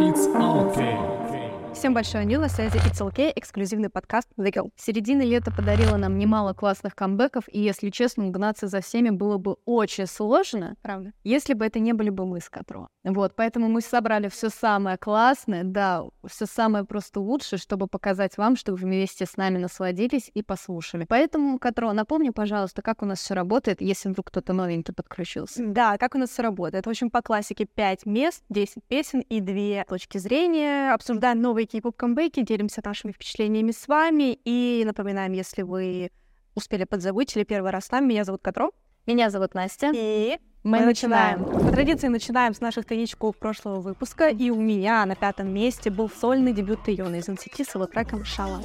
It's okay. Всем большое Нил, на связи It's OK, эксклюзивный подкаст The Girl. Середина лета подарила нам немало классных камбэков, и, если честно, угнаться за всеми было бы очень сложно, Правда. если бы это не были бы мы с Катро. Вот, поэтому мы собрали все самое классное, да, все самое просто лучшее, чтобы показать вам, что вы вместе с нами насладились и послушали. Поэтому, Катро, напомни, пожалуйста, как у нас все работает, если вдруг кто-то новенький подключился. Да, как у нас все работает? В общем, по классике 5 мест, 10 песен и 2 точки зрения. Обсуждаем новые кей-поп камбэки, делимся нашими впечатлениями с вами. И напоминаем, если вы успели подзабыть или первый раз с нами, меня зовут Катро. Меня зовут Настя. И Мы, начинаем. По традиции начинаем с наших тайничков прошлого выпуска. И у меня на пятом месте был сольный дебют Тайона из NCT с его треком «Шалала».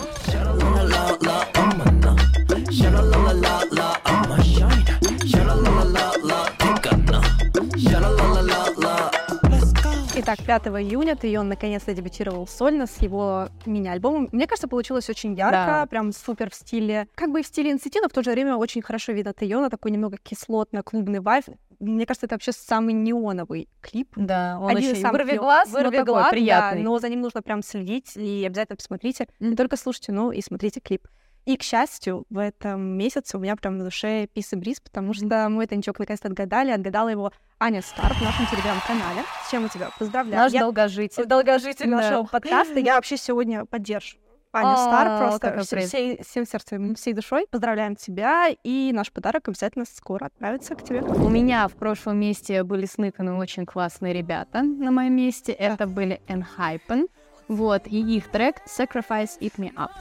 Итак, 5 июня Тайон наконец-то дебютировал сольно с его мини-альбомом. Мне кажется, получилось очень ярко, Да. прям супер в стиле, как бы и в стиле NCT, но в то же время очень хорошо видно Тайона, такой немного кислотно-клубный вайф. Мне кажется, это вообще самый неоновый клип. Да, он Один очень самых вырви глаз, но вырви такой глаз, да, приятный. но за ним нужно прям следить и обязательно посмотрите. Не Мгм. только слушайте, но и смотрите клип. И, к счастью, в этом месяце у меня прям на душе пис и бриз, потому что мой тончок наконец-то отгадали. Отгадала его Аня Стар в нашем телеграм-канале. С чем мы тебя поздравляем. Наш Я долгожитель. долгожитель Да. нашего подкаста. Я вообще сегодня поддерживаю. Аню А, Стар просто всё- приз. всей, всем сердцем, всей душой. Поздравляем тебя, и наш подарок обязательно скоро отправится к тебе. У меня в прошлом месте были сныканы очень классные ребята на моем месте. Это были Enhypen. Вот, и их трек Sacrifice Eat Me Up.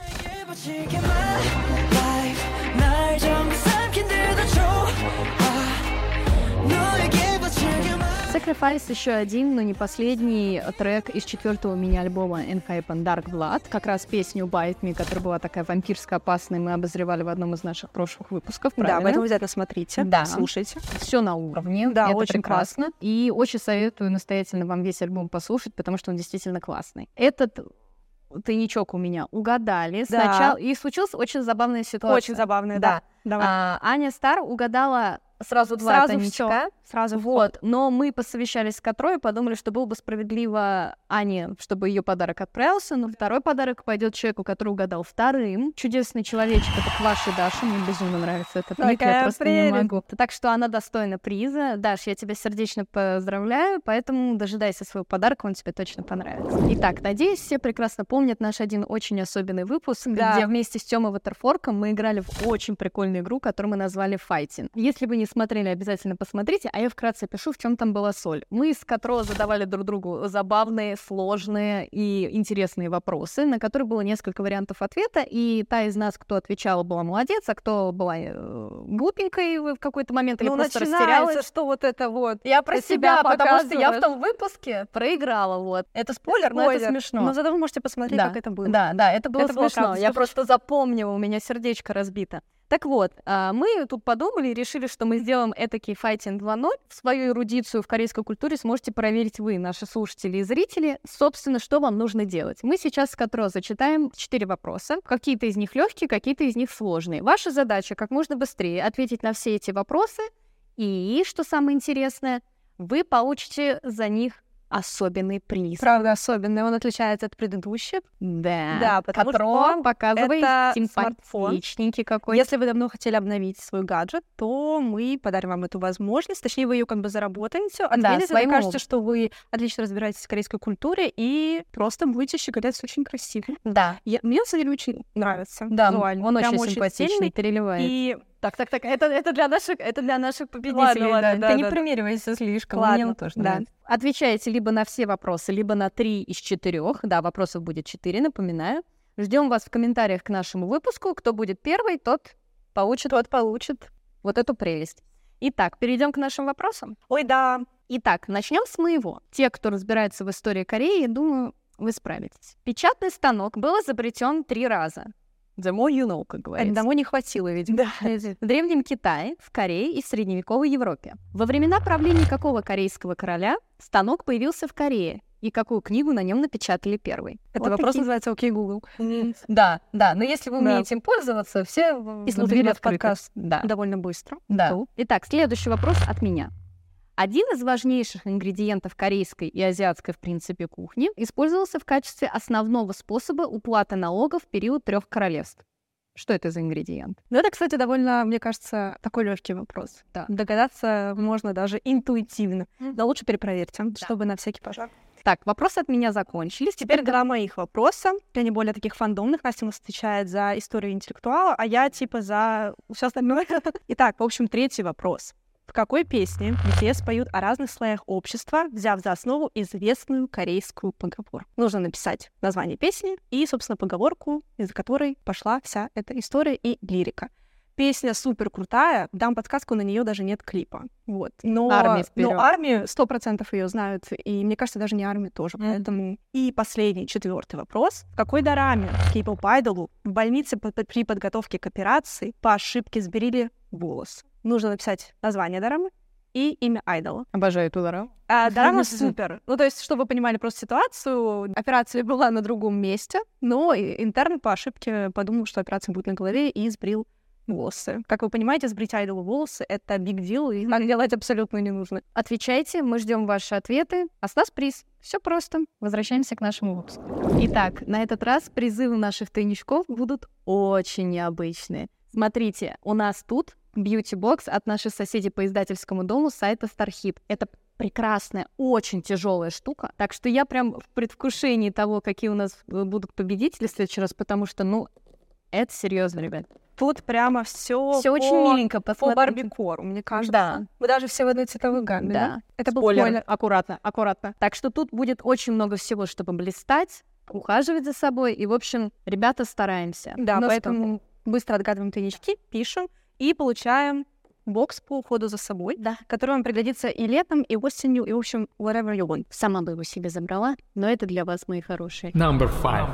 Sacrifice еще один, но не последний трек из четвертого мини-альбома Enhypen Dark Blood. Как раз песню Bite Me, которая была такая вампирско опасная, мы обозревали в одном из наших прошлых выпусков. Да, правильно? поэтому обязательно смотрите, Да. слушайте. все на уровне. Да, это очень прекрасно. И очень советую настоятельно вам весь альбом послушать, потому что он действительно классный. Этот тайничок у меня угадали Да. сначала. И случилась очень забавная ситуация. Очень забавно, да. Давай. А, Аня Стар угадала сразу два Сразу тайничка. всё. Сразу Вот, но мы посовещались с Катрой и подумали, что было бы справедливо Ане, чтобы ее подарок отправился, но второй подарок пойдет человеку, который угадал вторым. Чудесный человечек, это к вашей Даше, мне безумно нравится этот ник, я просто не прелесть. могу. Так что она достойна приза. Даш, я тебя сердечно поздравляю, поэтому дожидайся своего подарка, он тебе точно понравится. Итак, надеюсь, все прекрасно помнят наш один очень особенный выпуск, Да. где вместе с Тёмой Ватерфорком мы играли в очень прикольную игру, которую мы назвали Fighting. Если вы не смотрели, обязательно посмотрите, а я вкратце пишу, в чем там была соль. Мы с Катро задавали друг другу забавные, сложные и интересные вопросы, на которые было несколько вариантов ответа, и та из нас, кто отвечала, была молодец, а кто была э, глупенькой в какой-то момент или Ну, просто растерялась. что вот это вот. Я про себя, себя потому что я в том выпуске проиграла, вот. Это спойлер, но это Спойлер. смешно. Но зато вы можете посмотреть, Да, как это было. Да, да, это было Это было смешно. правда я просто запомнила, у меня сердечко разбито. Так вот, а, мы тут подумали и решили, что мы сделаем этакий файтинг 2.0. Свою эрудицию в корейской культуре сможете проверить вы, наши слушатели и зрители. Собственно, что вам нужно делать? Мы сейчас с Катро зачитаем четыре вопроса. Какие-то из них легкие, какие-то из них сложные. Ваша задача как можно быстрее ответить на все эти вопросы. И, что самое интересное, вы получите за них особенный приз. Правда, особенный. Он отличается от предыдущих. Да, Да, потому Катро, что показывай это смартфон. симпатичненький какой. Если вы давно хотели обновить свой гаджет, то мы подарим вам эту возможность. Точнее, вы ее как бы заработаете. Своим докажете, опытом. что вы отлично разбираетесь в корейской культуре и просто будете щеголять очень красиво. Да, Я- мне, на самом деле, очень нравится. да, визуально. он Прям очень симпатичный, стильный. переливает. И Так, так, так, это, это, для наших, это для наших победителей. Ладно, ладно, да. да, Ты не да. примеривайся слишком, Ладно, мне тоже да. нравится. Отвечаете либо на все вопросы, либо на три из четырех. Да, вопросов будет четыре, напоминаю. Ждем вас в комментариях к нашему выпуску. Кто будет первый, тот получит, тот получит вот эту прелесть. Итак, перейдем к нашим вопросам. ой, да, Итак, начнем с моего. Те, кто разбирается в истории Кореи, я думаю, вы справитесь. Печатный станок был изобретен три раза. The more you know, как говорится. одного не хватило, видимо. В Древнем Китае, в Корее и в средневековой Европе. Во времена правления какого корейского короля станок появился в Корее? И какую книгу на нем напечатали первой? Это Вот вопрос такие. называется «Окей, Google». Да, да, но если вы Да. умеете им пользоваться, все И открыты. подкаст Да. довольно быстро. Да. Cool. Итак, следующий вопрос от меня. Один из важнейших ингредиентов корейской и азиатской, в принципе, кухни использовался в качестве основного способа уплаты налогов в период трех королевств. Что это за ингредиент? Ну, это, кстати, довольно, мне кажется, такой легкий вопрос. Да. Догадаться можно даже интуитивно. Но лучше перепроверьте, чтобы на всякий пожар. Так, вопросы от меня закончились. Теперь два моих вопроса. Они более таких фандомных. Настя у нас отвечает за историю интеллектуала, а я типа за все остальное. Итак, в общем, третий вопрос. Какой песне BTS поют о разных слоях общества, взяв за основу известную корейскую поговорку? Нужно написать название песни и, собственно, поговорку, из-за которой пошла вся эта история и лирика. Песня супер крутая, дам подсказку, на нее даже нет клипа. Вот. Но, Армия вперёд. но армию сто процентов ее знают, и мне кажется, даже не армию тоже. Мгм. Поэтому и последний, четвертый вопрос: в какой дораме кей-поп айдолу в больнице по- при подготовке к операции по ошибке сберили волосы? Нужно написать название дорамы и имя айдола. Обожаю эту дораму. А, дорама супер. Ну, то есть, чтобы вы понимали просто ситуацию, операция была на другом месте, но интерн по ошибке подумал, что операция будет на голове и сбрил волосы. Как вы понимаете, сбрить айдолу волосы — это биг дил, и так делать абсолютно не нужно. Отвечайте, мы ждем ваши ответы. А с нас приз. Все просто. Возвращаемся к нашему выпуску. Итак, на этот раз призывы наших тайничков будут очень необычные. Смотрите, у нас тут бьюти-бокс от наших соседей по издательскому дому сайта Starhit. Это прекрасная, очень тяжелая штука. Так что я прям в предвкушении того, какие у нас будут победители в следующий раз, потому что, ну, это серьезно, ребят. Тут прямо все Все очень миленько, по посмотрите. барбикору, мне кажется. Да. Мы даже все в одной цветовой гамме, да? Да. Это был Спойлер. спойлер. Аккуратно, аккуратно. Так что тут будет очень много всего, чтобы блистать, ухаживать за собой. И, в общем, ребята, стараемся. Да, Но поэтому быстро отгадываем тайнички, пишем и получаем бокс по уходу за собой, Да. который вам пригодится и летом, и осенью, и, в общем, whatever you want. Сама бы его себе забрала, но это для вас, мои хорошие. Number five.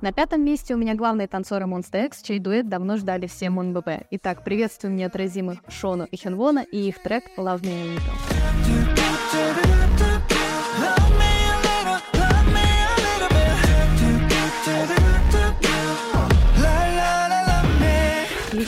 На пятом месте у меня главные танцоры Monster X, чей дуэт давно ждали все МонБП. Итак, приветствуем неотразимых Шону и Хенвона и их трек «Love Me a Little».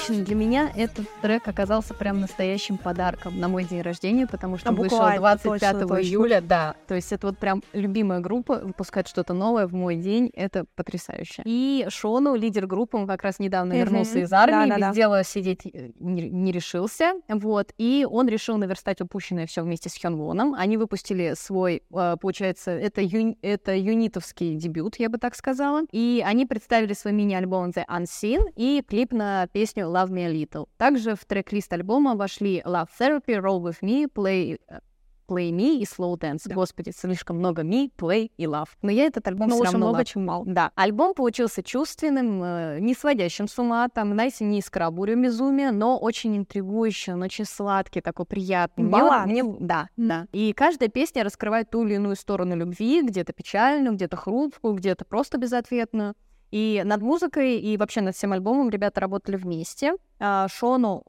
Лично для меня этот трек оказался прям настоящим подарком на мой день рождения, потому что А он вышел буквально, 25 точно, точно. июля, да. То есть это вот прям любимая группа, выпускать что-то новое в мой день, это потрясающе. И Шону, лидер группы, он как раз недавно Мгм. вернулся из армии, Да-да-да. без дела сидеть э, не, не решился, вот. И он решил наверстать упущенное все вместе с Хёнвоном. Они выпустили свой, э, получается, это, юни- это юнитовский дебют, я бы так сказала. И они представили свой мини-альбом The Unseen и клип на песню Love Me a Little. Также в трек-лист альбома вошли Love Therapy, Roll With Me, Play, э, Play Me и Slow Dance. Да. Господи, слишком много Me, Play и Love. Но я этот альбом Но все лучше равно много, лав- чем мало. да, альбом получился чувственным, э, не сводящим с ума, там, знаете, не искра безумия, но очень интригующий, он очень сладкий, такой приятный. Мне Баланс. мне в- да, да. И каждая песня раскрывает ту или иную сторону любви, где-то печальную, где-то хрупкую, где-то просто безответную. И над музыкой и вообще над всем альбомом ребята работали вместе. А, Шону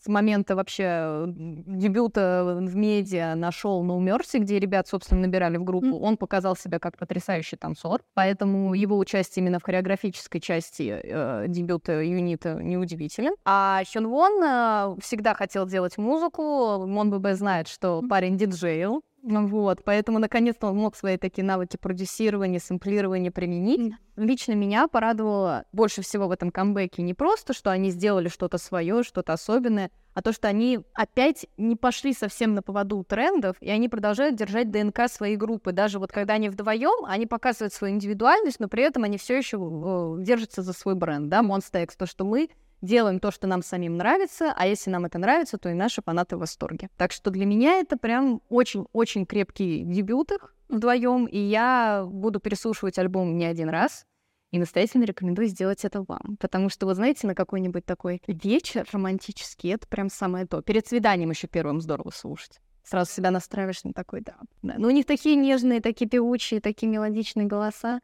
с момента вообще дебюта в медиа нашел No Mercy, где ребят, собственно, набирали в группу. Он показал себя как потрясающий танцор, поэтому его участие именно в хореографической части э, дебюта юнита неудивителен. А Хён Вон э, всегда хотел делать музыку. Мон ББ знает, что парень диджейл. Ну Вот, поэтому наконец-то он мог свои такие навыки продюсирования, сэмплирования применить. Лично меня порадовало больше всего в этом камбэке не просто, что они сделали что-то свое, что-то особенное, а то, что они опять не пошли совсем на поводу трендов, и они продолжают держать ДНК своей группы. Даже вот когда они вдвоем, они показывают свою индивидуальность, но при этом они все еще э, держатся за свой бренд, да, Monster X, то, что мы делаем то, что нам самим нравится, а если нам это нравится, то и наши фанаты в восторге. Так что для меня это прям очень-очень крепкий дебют их вдвоем, и я буду переслушивать альбом не один раз, и настоятельно рекомендую сделать это вам. Потому что, вы знаете, на какой-нибудь такой вечер романтический, это прям самое то. Перед свиданием еще первым здорово слушать. Сразу себя настраиваешь на такой, да. да. Ну, у них такие нежные, такие певучие, такие мелодичные голоса.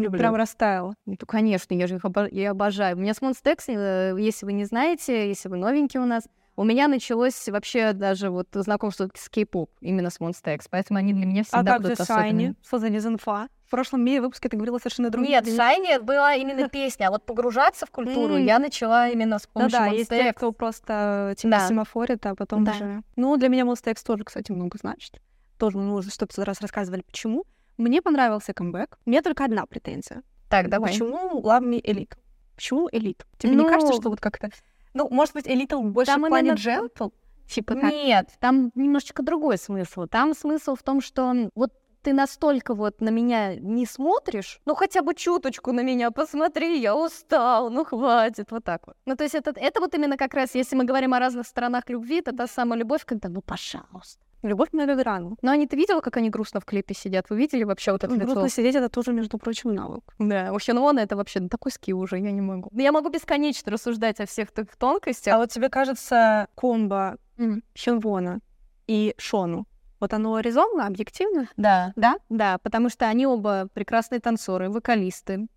Люблю. Прям растаяла. Ну, конечно, я же их обо- я обожаю. У меня с Monstex, э, если вы не знаете, если вы новенький у нас, У меня началось вообще даже вот знакомство с кей-поп, именно с X, поэтому они для меня А всегда как же будут Шайни? особенными. Что за дезинфа? В прошлом ми- выпуске ты говорила совершенно другие Нет, вещи. Шайни была именно песня, а вот погружаться в культуру я начала именно с помощью Да-да, есть те, кто просто типа Да. семафорит, а потом Да. уже... Ну, для меня X тоже, кстати, много значит. Тоже мы уже что-то раз рассказывали, почему. Мне понравился камбэк. У меня только одна претензия. Так, давай. Почему Me Elite? Почему Элит? Тебе не Ну, кажется, что вот как-то... Ну, может быть, Элита больше Там в плане именно- джентл? Типа так. Нет, там немножечко другой смысл. Там смысл в том, что вот ты настолько вот на меня не смотришь, ну хотя бы чуточку на меня посмотри, я устал, ну хватит, вот так вот. Ну то есть это, это вот именно как раз, если мы говорим о разных сторонах любви, это та самая любовь, когда ну пожалуйста. Любовь на Гагарану. Ну, они ты видела, как они грустно в клипе сидят? Вы видели вообще вот это лицо? Грустно сидеть, это тоже, между прочим, навык. Да, у Хёнвона это вообще ну, такой скилл уже, я не могу. Я могу бесконечно рассуждать о всех таких тонкостях. А вот тебе кажется, комбо Мгм. Хёнвона и Шону, вот оно резонно, объективно? Да. Да? Да, потому что они оба прекрасные танцоры, вокалисты,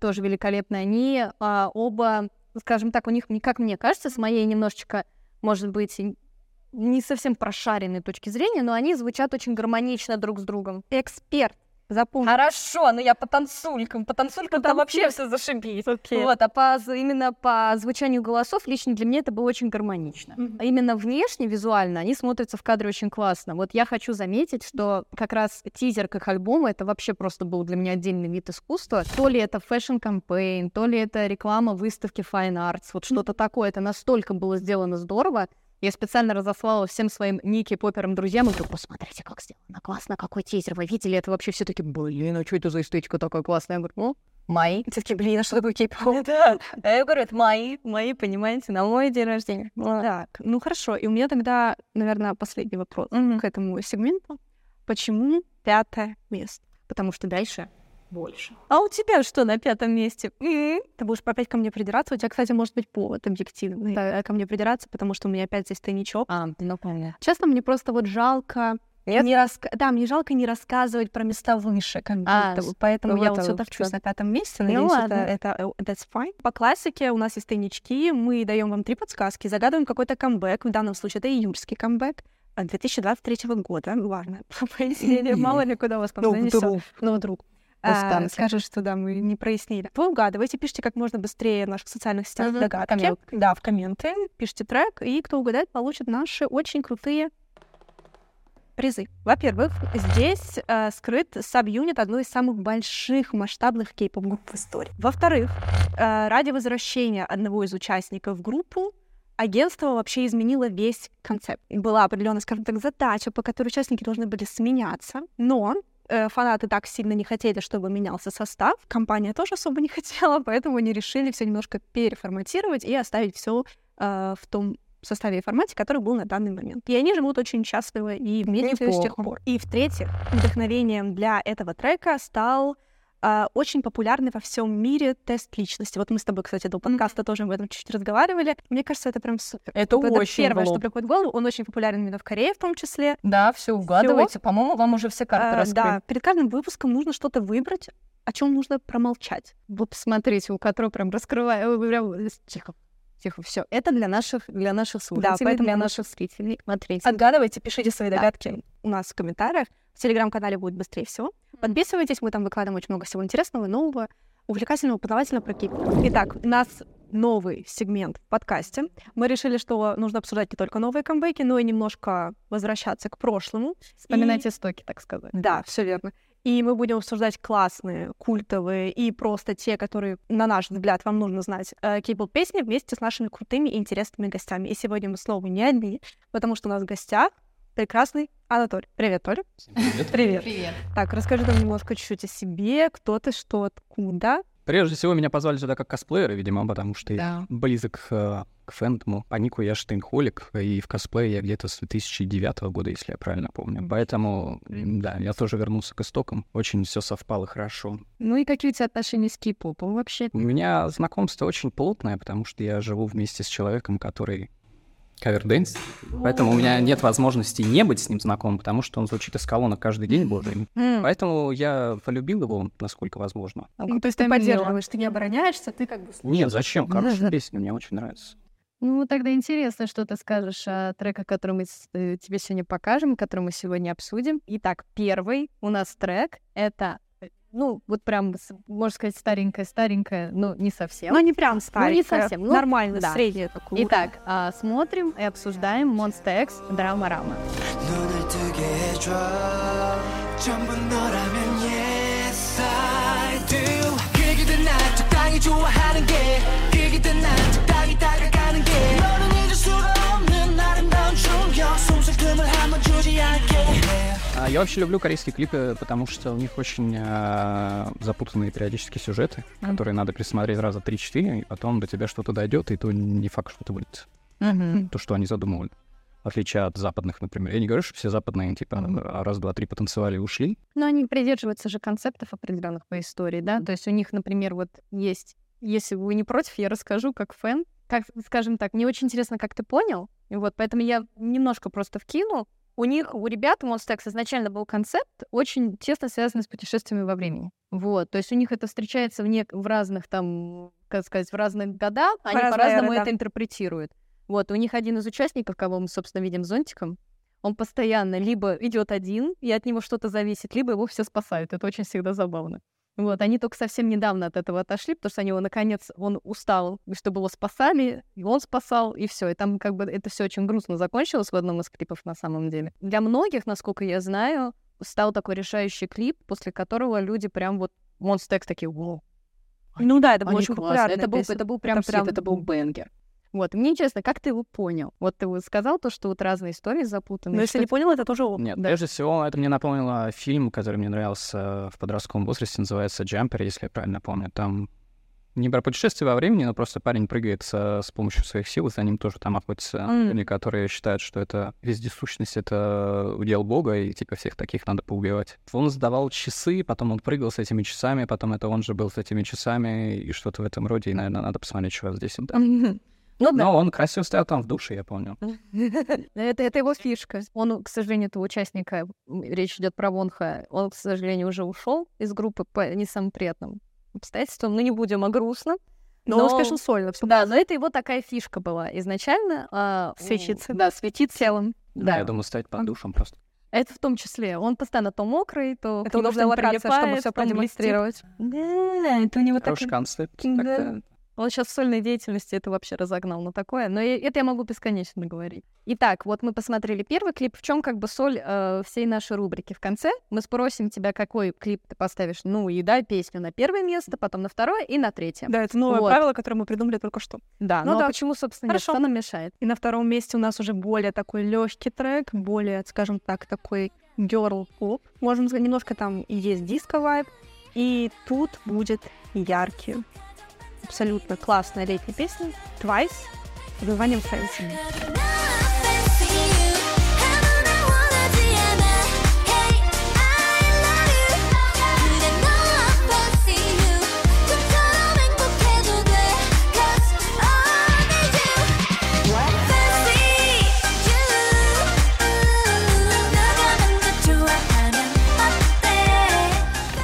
тоже великолепные. Они а, оба, скажем так, у них, как мне кажется, с моей немножечко, может быть, не совсем прошаренной точки зрения, но они звучат очень гармонично друг с другом. Эксперт. Запомни. Хорошо, но я по танцулькам. По танцулькам там вообще все зашибись. Окей. Вот, а по, именно по звучанию голосов лично для меня это было очень гармонично. А именно внешне, визуально, они смотрятся в кадре очень классно. Вот я хочу заметить, что как раз тизер к их альбому это вообще просто был для меня отдельный вид искусства. То ли это fashion campaign, то ли это реклама выставки Fine Arts, вот что-то такое. Это настолько было сделано здорово. Я специально разослала всем своим Ники Поперам друзьям и говорю, посмотрите, как сделано классно, какой тизер. Вы видели это вообще все таки блин, а что это за эстетика такая классная? Я говорю, ну, мои. Все таки блин, а что такое кей-поп? Да. А я говорю, это мои, мои, понимаете, на мой день рождения. Так, ну хорошо. И у меня тогда, наверное, последний вопрос к этому сегменту. Почему пятое место? Потому что дальше больше. А у тебя что на пятом месте? М? Ты будешь опять ко мне придираться. У тебя, кстати, может быть повод объективный Так. э, ко мне придираться, потому что у меня опять здесь тайничок. А, ну понятно. Честно, мне просто вот жалко Нет? не раска- Да, мне жалко не рассказывать про места выше, как А, будто бы. Поэтому ну я вот все топчусь на пятом месте. Ну Надеюсь, ладно. это, это э, that's fine. По классике у нас есть тайнички. Мы даем вам три подсказки, загадываем какой-то камбэк. В данном случае это июльский камбэк. а, 2023 года, важно, пояснение, мало ли куда вас там занесёт. Ну, вдруг. А, скажешь, что да, мы не прояснили. Вы угадываете, пишите как можно быстрее в наших социальных сетях Мгм, догадки. коммент. Да, в комменты. Пишите трек, и кто угадает, получит наши очень крутые призы. Во-первых, здесь э, скрыт саб-юнит одной из самых больших масштабных кей-поп-групп в истории. Во-вторых, э, ради возвращения одного из участников в группу агентство вообще изменило весь концепт. Была определенная, скажем так, задача, по которой участники должны были сменяться, но фанаты так сильно не хотели, чтобы менялся состав, компания тоже особо не хотела, поэтому они решили все немножко переформатировать и оставить все в том составе и формате, который был на данный момент. И они живут очень счастливо и вместе с тех пор. И в-третьих, вдохновением для этого трека стал а, очень популярный во всем мире тест личности. Вот мы с тобой, кстати, до подкаста тоже об этом чуть-чуть разговаривали. Мне кажется, это прям супер. Это Вот очень первое, в что лоб. приходит в голову. Он очень популярен именно в Корее в том числе. Да, все угадываете. По-моему, вам уже все карты А, раскрыли. да, перед каждым выпуском нужно что-то выбрать, о чем нужно промолчать. Вот смотрите, у которого прям раскрываю, прям тихо, тихо, все. Это для наших, для наших слушателей, поэтому для наших зрителей. Смотрите. Отгадывайте, пишите свои Да. догадки у нас в комментариях. В телеграм-канале будет быстрее всего. Подписывайтесь, мы там выкладываем очень много всего интересного, нового, увлекательного, познавательного про кей Итак, у нас новый сегмент в подкасте. Мы решили, что нужно обсуждать не только новые камбэки, но и немножко возвращаться к прошлому. Вспоминать истоки, так сказать. Да, все верно. И мы будем обсуждать классные, культовые и просто те, которые, на наш взгляд, вам нужно знать, э, кей-поп песни вместе с нашими крутыми и интересными гостями. И сегодня мы снова не одни, потому что у нас в гостях прекрасный Анатолий. Привет, Толя. Привет. Привет. Так, расскажи нам немножко чуть-чуть о себе, кто ты, что, откуда. Прежде всего, меня позвали сюда как косплеера, видимо, потому что я Да. близок э, к фэндому. По нику я штейнхолик, и в косплее я где-то с 2009 года, если я правильно помню. Поэтому, да, я тоже вернулся к истокам. Очень все совпало хорошо. Ну и какие у тебя отношения с кей-попом вообще? У меня знакомство очень плотное, потому что я живу вместе с человеком, который каверденс. Поэтому у меня нет возможности не быть с ним знакомым, потому что он звучит из колонок каждый день, боже. Поэтому я полюбил его, насколько возможно. Ну, то есть ты поддерживаешь, ты не обороняешься, ты как бы... Нет, зачем? Хорошая песня, мне очень нравится. Ну, тогда интересно, что ты скажешь о треках, которые мы э, тебе сегодня покажем, которые мы сегодня обсудим. Итак, первый у нас трек — это, ну, вот прям, можно сказать, старенькая-старенькая, но не совсем. Ну, не прям старенькая. совсем, ну, Нормально, да. средняя такой. Итак, а, смотрим и обсуждаем Monster X Драма Рама. Я вообще люблю корейские клипы, потому что у них очень а, запутанные периодически сюжеты, Мгм. которые надо присмотреть раза 3-4, и потом до тебя что-то дойдет, и то не факт, что это будет то, что они задумывали. В отличие от западных, например. Я не говорю, что все западные, типа, а, раз, два, три потанцевали и ушли. Но они придерживаются же концептов определенных по истории, да? То есть у них, например, вот есть, если вы не против, я расскажу как фэн. Как, скажем так, мне очень интересно, как ты понял. И вот поэтому я немножко просто вкину. У них, у ребят, у Monster X изначально был концепт, очень тесно связанный с путешествиями во времени. Вот, то есть у них это встречается в, нек- в разных там, как сказать, в разных годах, они по-разному да. это интерпретируют. Вот, у них один из участников, кого мы, собственно, видим зонтиком, он постоянно либо идет один, и от него что-то зависит, либо его все спасают. Это очень всегда забавно. Вот, они только совсем недавно от этого отошли, потому что они его, наконец, он устал, и чтобы его спасали, и он спасал, и все. И там как бы это все очень грустно закончилось в одном из клипов на самом деле. Для многих, насколько я знаю, стал такой решающий клип, после которого люди прям вот X такие, вау, Ну да, это они очень классные». популярно. Это был, это был прям, Это прям- это был бенгер. Вот, и мне интересно, как ты его понял? Вот ты вот сказал то, что вот разные истории запутаны. Но если что не понял, это тоже опыт. Нет, Да. прежде всего, это мне напомнило фильм, который мне нравился в подростковом возрасте, называется «Джампер», если я правильно помню. Там не про путешествие во времени, но просто парень прыгает со- с помощью своих сил, и за ним тоже там охотятся М. люди, которые считают, что это вездесущность, это удел бога, и типа всех таких надо поубивать. Он сдавал часы, потом он прыгал с этими часами, потом это он же был с этими часами, и что-то в этом роде, и, наверное, надо посмотреть, что здесь. Да. Ну да, Но он красиво стоял там в душе, я помню. это, это его фишка. Он, к сожалению, этого участника, речь идет про Вонха, он, к сожалению, уже ушел из группы по не самым приятным обстоятельствам. Но не будем о грустном. Но, он успешно сольно. всё. Да, но это его такая фишка была изначально. а, у- Светиться. Да, светить телом. Да, Я думаю, стоять под душем просто. это в том числе. Он постоянно то мокрый, то к Это нему удобная что-нибудь локация, чтобы все он продемонстрировать. Да, это у него так... Хороший концепт. Да. Он сейчас в сольной деятельности это вообще разогнал на такое. Но это я могу бесконечно говорить. Итак, вот мы посмотрели первый клип. В чем как бы соль э, всей нашей рубрики? В конце мы спросим тебя, какой клип ты поставишь. Ну и да, песню на первое место, потом на второе и на третье. Да, это новое Вот. правило, которое мы придумали только что. Да, Ну но да. почему, собственно, нет? Хорошо. Что нам мешает? И на втором месте у нас уже более такой легкий трек, более, скажем так, такой girl. Можно сказать, немножко там есть диско вайб. И тут будет яркий, абсолютно классная летняя песня Twice под названием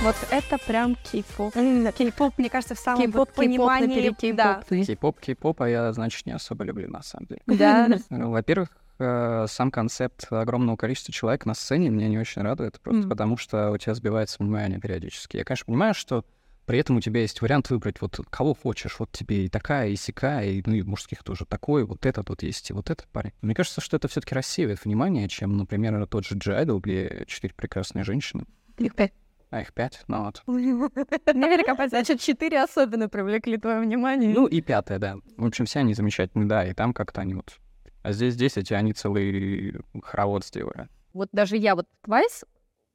Вот это прям кей-поп. Кей-поп, мне кажется, в самом Кей-поп, вот понимании. кей-поп кей-поп. Кей-поп, а я, значит, не особо люблю, на самом деле. Да. Ну, Во-первых, э, сам концепт огромного количества человек на сцене меня не очень радует, просто Мгм. потому что у тебя сбивается внимание периодически. Я, конечно, понимаю, что при этом у тебя есть вариант выбрать вот кого хочешь. Вот тебе и такая, и сякая, и, ну, и мужских тоже такой, вот этот вот есть, и вот этот парень. Мне кажется, что это все таки рассеивает внимание, чем, например, тот же G-Idol, где четыре прекрасные женщины, Их пять. А их пять, ну вот. Позиция. Значит, четыре особенно привлекли твое внимание. Ну и пятая, да. В общем, все они замечательные, да, и там как-то они вот... А здесь 10, и они целый хоровод сделали. вот даже я вот Twice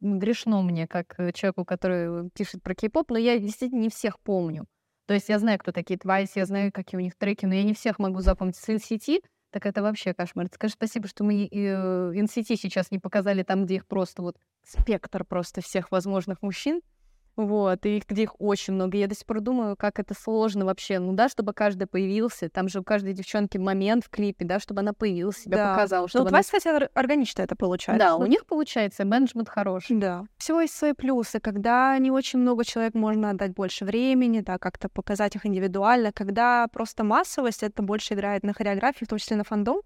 грешно мне, как э, человеку, который пишет про кей-поп, но я действительно не всех помню. То есть я знаю, кто такие Twice, я знаю, какие у них треки, но я не всех могу запомнить. С NCT, так это вообще кошмар. Скажи спасибо, что мы э, NCT сейчас не показали там, где их просто вот спектр просто всех возможных мужчин. Вот, и их- где их очень много. Я до сих пор думаю, как это сложно вообще. Ну да, чтобы каждый появился. Там же у каждой девчонки момент в клипе, да, чтобы она появилась, себя Да. показала. Ну, Чтобы у она... вас, кстати, ор- органично это получается. Да, у них получается менеджмент хороший. Да. Всего есть свои плюсы. Когда не очень много человек, можно отдать больше времени, да, как-то показать их индивидуально. Когда просто массовость, это больше играет на хореографии, в том числе на фандом.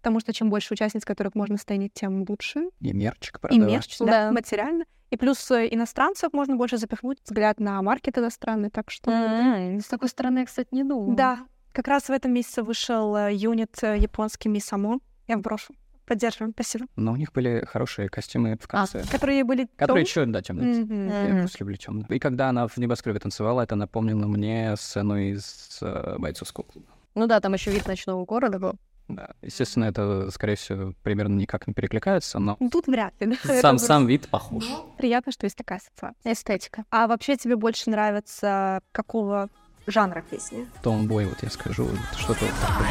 Потому что чем больше участниц, которых можно стейнить, тем лучше. И мерчик И продавать. мерч, да, Да. материально. И плюс э, иностранцев можно больше запихнуть, взгляд на маркет иностранный, так что... М, С такой стороны я, кстати, не думала. Да, как раз в этом месяце вышел э, юнит э, японский Мисамо. Я брошу. Поддерживаем, спасибо. Но у них были хорошие костюмы в конце. Которые были Которые еще, да, темные. Я Мгм. просто люблю темные. И когда она в небоскребе танцевала, это напомнило мне сцену из э, бойцовского клуба. Ну да, там еще вид ночного города был. Да. Естественно, это, скорее всего, примерно никак не перекликается, но Ну, Тут вряд ли. да. сам, Это сам вид похож. Приятно, что есть такая ассоциация. Эстетика. А вообще тебе больше нравится какого жанра песни? Томбой, вот я скажу, вот что-то вот такое.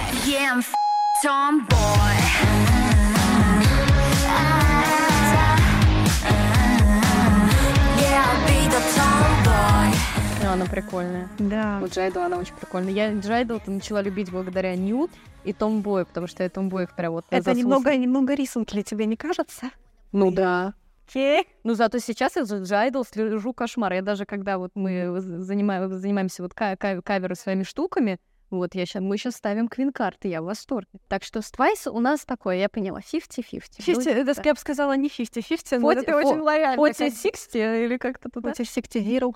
Ну, она прикольная. Да. Вот Джайду, она очень прикольная. Я Джайду начала любить благодаря Ньют и Томбою, потому что я Томбоев прям вот Это заслушала. немного, немного рисунки ли тебе не кажется? Ну да. Окей. Ну, зато сейчас я за Джайдл слежу кошмар. Я даже, когда вот мы занимаем, занимаемся вот ка- ка- каверы своими штуками, вот я ща, мы сейчас ставим квин-карты, я в восторге. Так что с Twice у нас такое, я поняла, 50-50. 50, это я бы сказала не 50-50, но фо- очень лояльна. 40-60 или как-то туда? 40,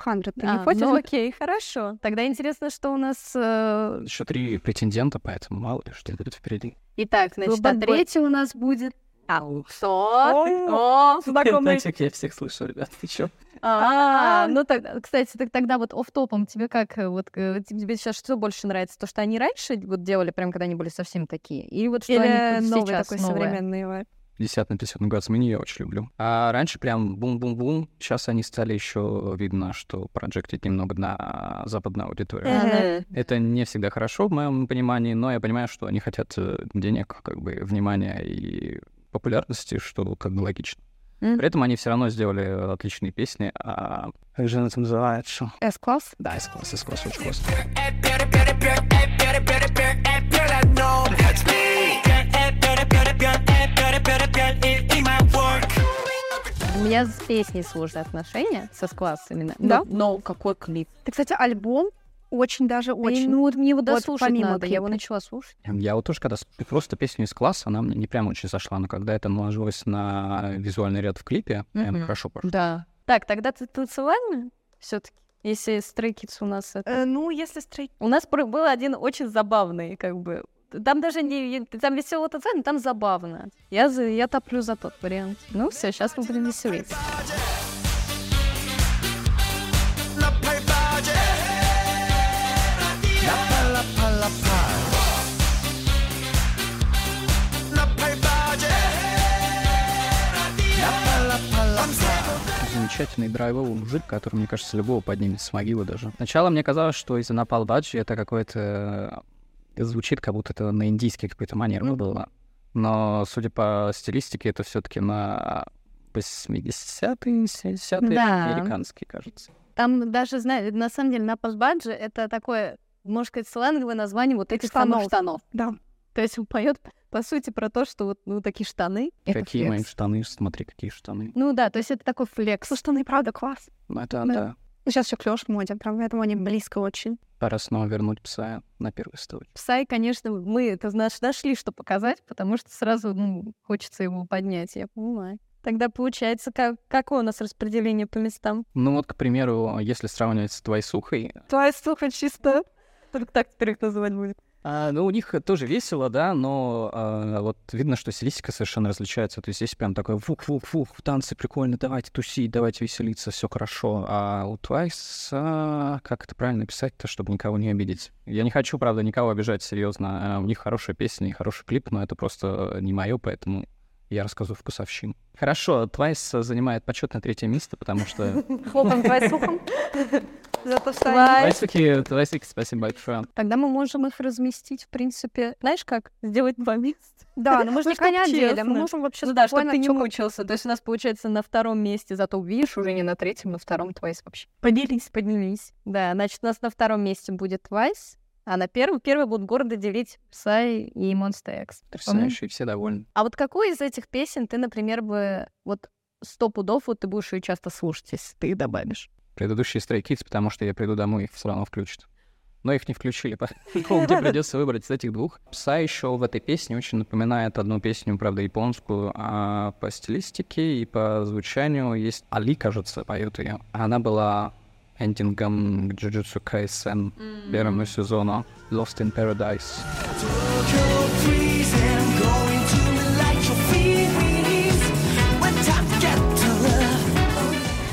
0, 100. Ты А, не фотишь? ну окей, хорошо. Тогда интересно, что у нас... э, Еще три претендента, поэтому мало ли что будет впереди. Итак, значит, а третий у нас будет... А, О, знакомый. я всех слышу, ребят, ты чё? А, ну тогда, кстати, так тогда вот офф-топом тебе как, э, вот э, тебе сейчас что больше нравится? То, что они раньше вот делали, прям когда они были совсем такие? Или вот что Или они сейчас такой новое? современный вайб. 50 на 50 нугат мини я очень люблю. А раньше прям бум-бум-бум. Сейчас они стали еще видно, что проджектить немного на западную аудиторию. Это не всегда хорошо в моем понимании, но я понимаю, что они хотят э, денег, как бы внимания и популярности, что как бы логично. Мгм. При этом они все равно сделали отличные песни. А как же она там называется? S-класс. Да, S-класс, S-класс, очень классно. У меня с песней сложные отношения, со класс именно. Да? Но, но какой клип? Ты, кстати, альбом очень даже Очень. очень... Ну, вот мне его Вот дослушать помимо надо. Я его клипа. начала слушать. Я вот тоже, когда просто песню из класса, она мне не прям очень зашла, но когда это наложилось на визуальный ряд в клипе, прям Мгм. хорошо пошло. Да. Так, тогда ты танцевальная все-таки? Если стрейкиц у нас это... Э, ну, если стрейт... У нас про- был один очень забавный, как бы. Там даже не... Там весело танцевать, но там забавно. Я, за, я топлю за тот вариант. Ну все, сейчас мы будем веселиться. Замечательный драйвовый мужик, который, мне кажется, любого поднимет с могилы даже. Сначала мне казалось, что из-за Напал Баджи это какой-то... э, Звучит, как будто это на индийский какой-то манер было. Но, судя по стилистике, это все таки на 80-е, 70-е, Да. американский, кажется. Там даже, знаешь, на самом деле, на Баджи это такое, можно сказать, сленговое название вот этих самых Штанов. штанов. Да. То есть он поет, по сути, про то, что вот ну, такие штаны. это Какие мои штаны, смотри, какие штаны. Ну да, то есть это такой флекс. Слушай, штаны, правда, класс. Ну, это, Да. да. Ну, сейчас еще клеш в моде, прям поэтому они близко очень. Пора снова вернуть пса на первую студию. Псай, конечно, мы это знаешь, нашли, что показать, потому что сразу ну, хочется его поднять, я понимаю. Тогда получается, как, какое у нас распределение по местам? Ну вот, к примеру, если сравнивать с твоей сухой, Твоя суха чисто. Только так теперь их называть будет. А, ну, у них тоже весело, да, но а, вот видно, что стилистика совершенно различается. То есть здесь прям такой фух-фух-фух, танцы прикольно, давайте тусить, давайте веселиться, все хорошо. А у Twice, а, как это правильно писать-то, чтобы никого не обидеть? Я не хочу, правда, никого обижать, серьезно. А, у них хорошая песня и хороший клип, но это просто не мое, поэтому я рассказываю вкусовщину. Хорошо, Twice занимает почетное третье место, потому что Хлопаем твоим сухом. Зато Саня... Твайсики, твайсики, спасибо большое. Тогда мы можем их разместить, в принципе. Знаешь как? Сделать два места. Да, но мы же Ну, не делим, мы можем вообще Ну да, чтобы ты не мучился. То есть у нас получается на втором месте, зато увидишь уже не на третьем, на втором Твайс вообще. Поделись. Поднялись. Да, значит, у нас на втором месте будет Твайс, а на первом, первый будут гордо делить Psy и Monster X. Потрясающе, и все довольны. А вот какую из этих песен ты, например, бы вот сто пудов вот ты будешь ее часто слушать, если ты их добавишь? Предыдущие Stray Kids, потому что я приду домой, их все равно включат. Но их не включили, поэтому мне придется выбрать из этих двух. Пса еще в этой песне очень напоминает одну песню, правда, японскую, а по стилистике и по звучанию есть Али, кажется, поет ее. Она была эндингом к Jujutsu Kaisen первому сезону Lost in Paradise.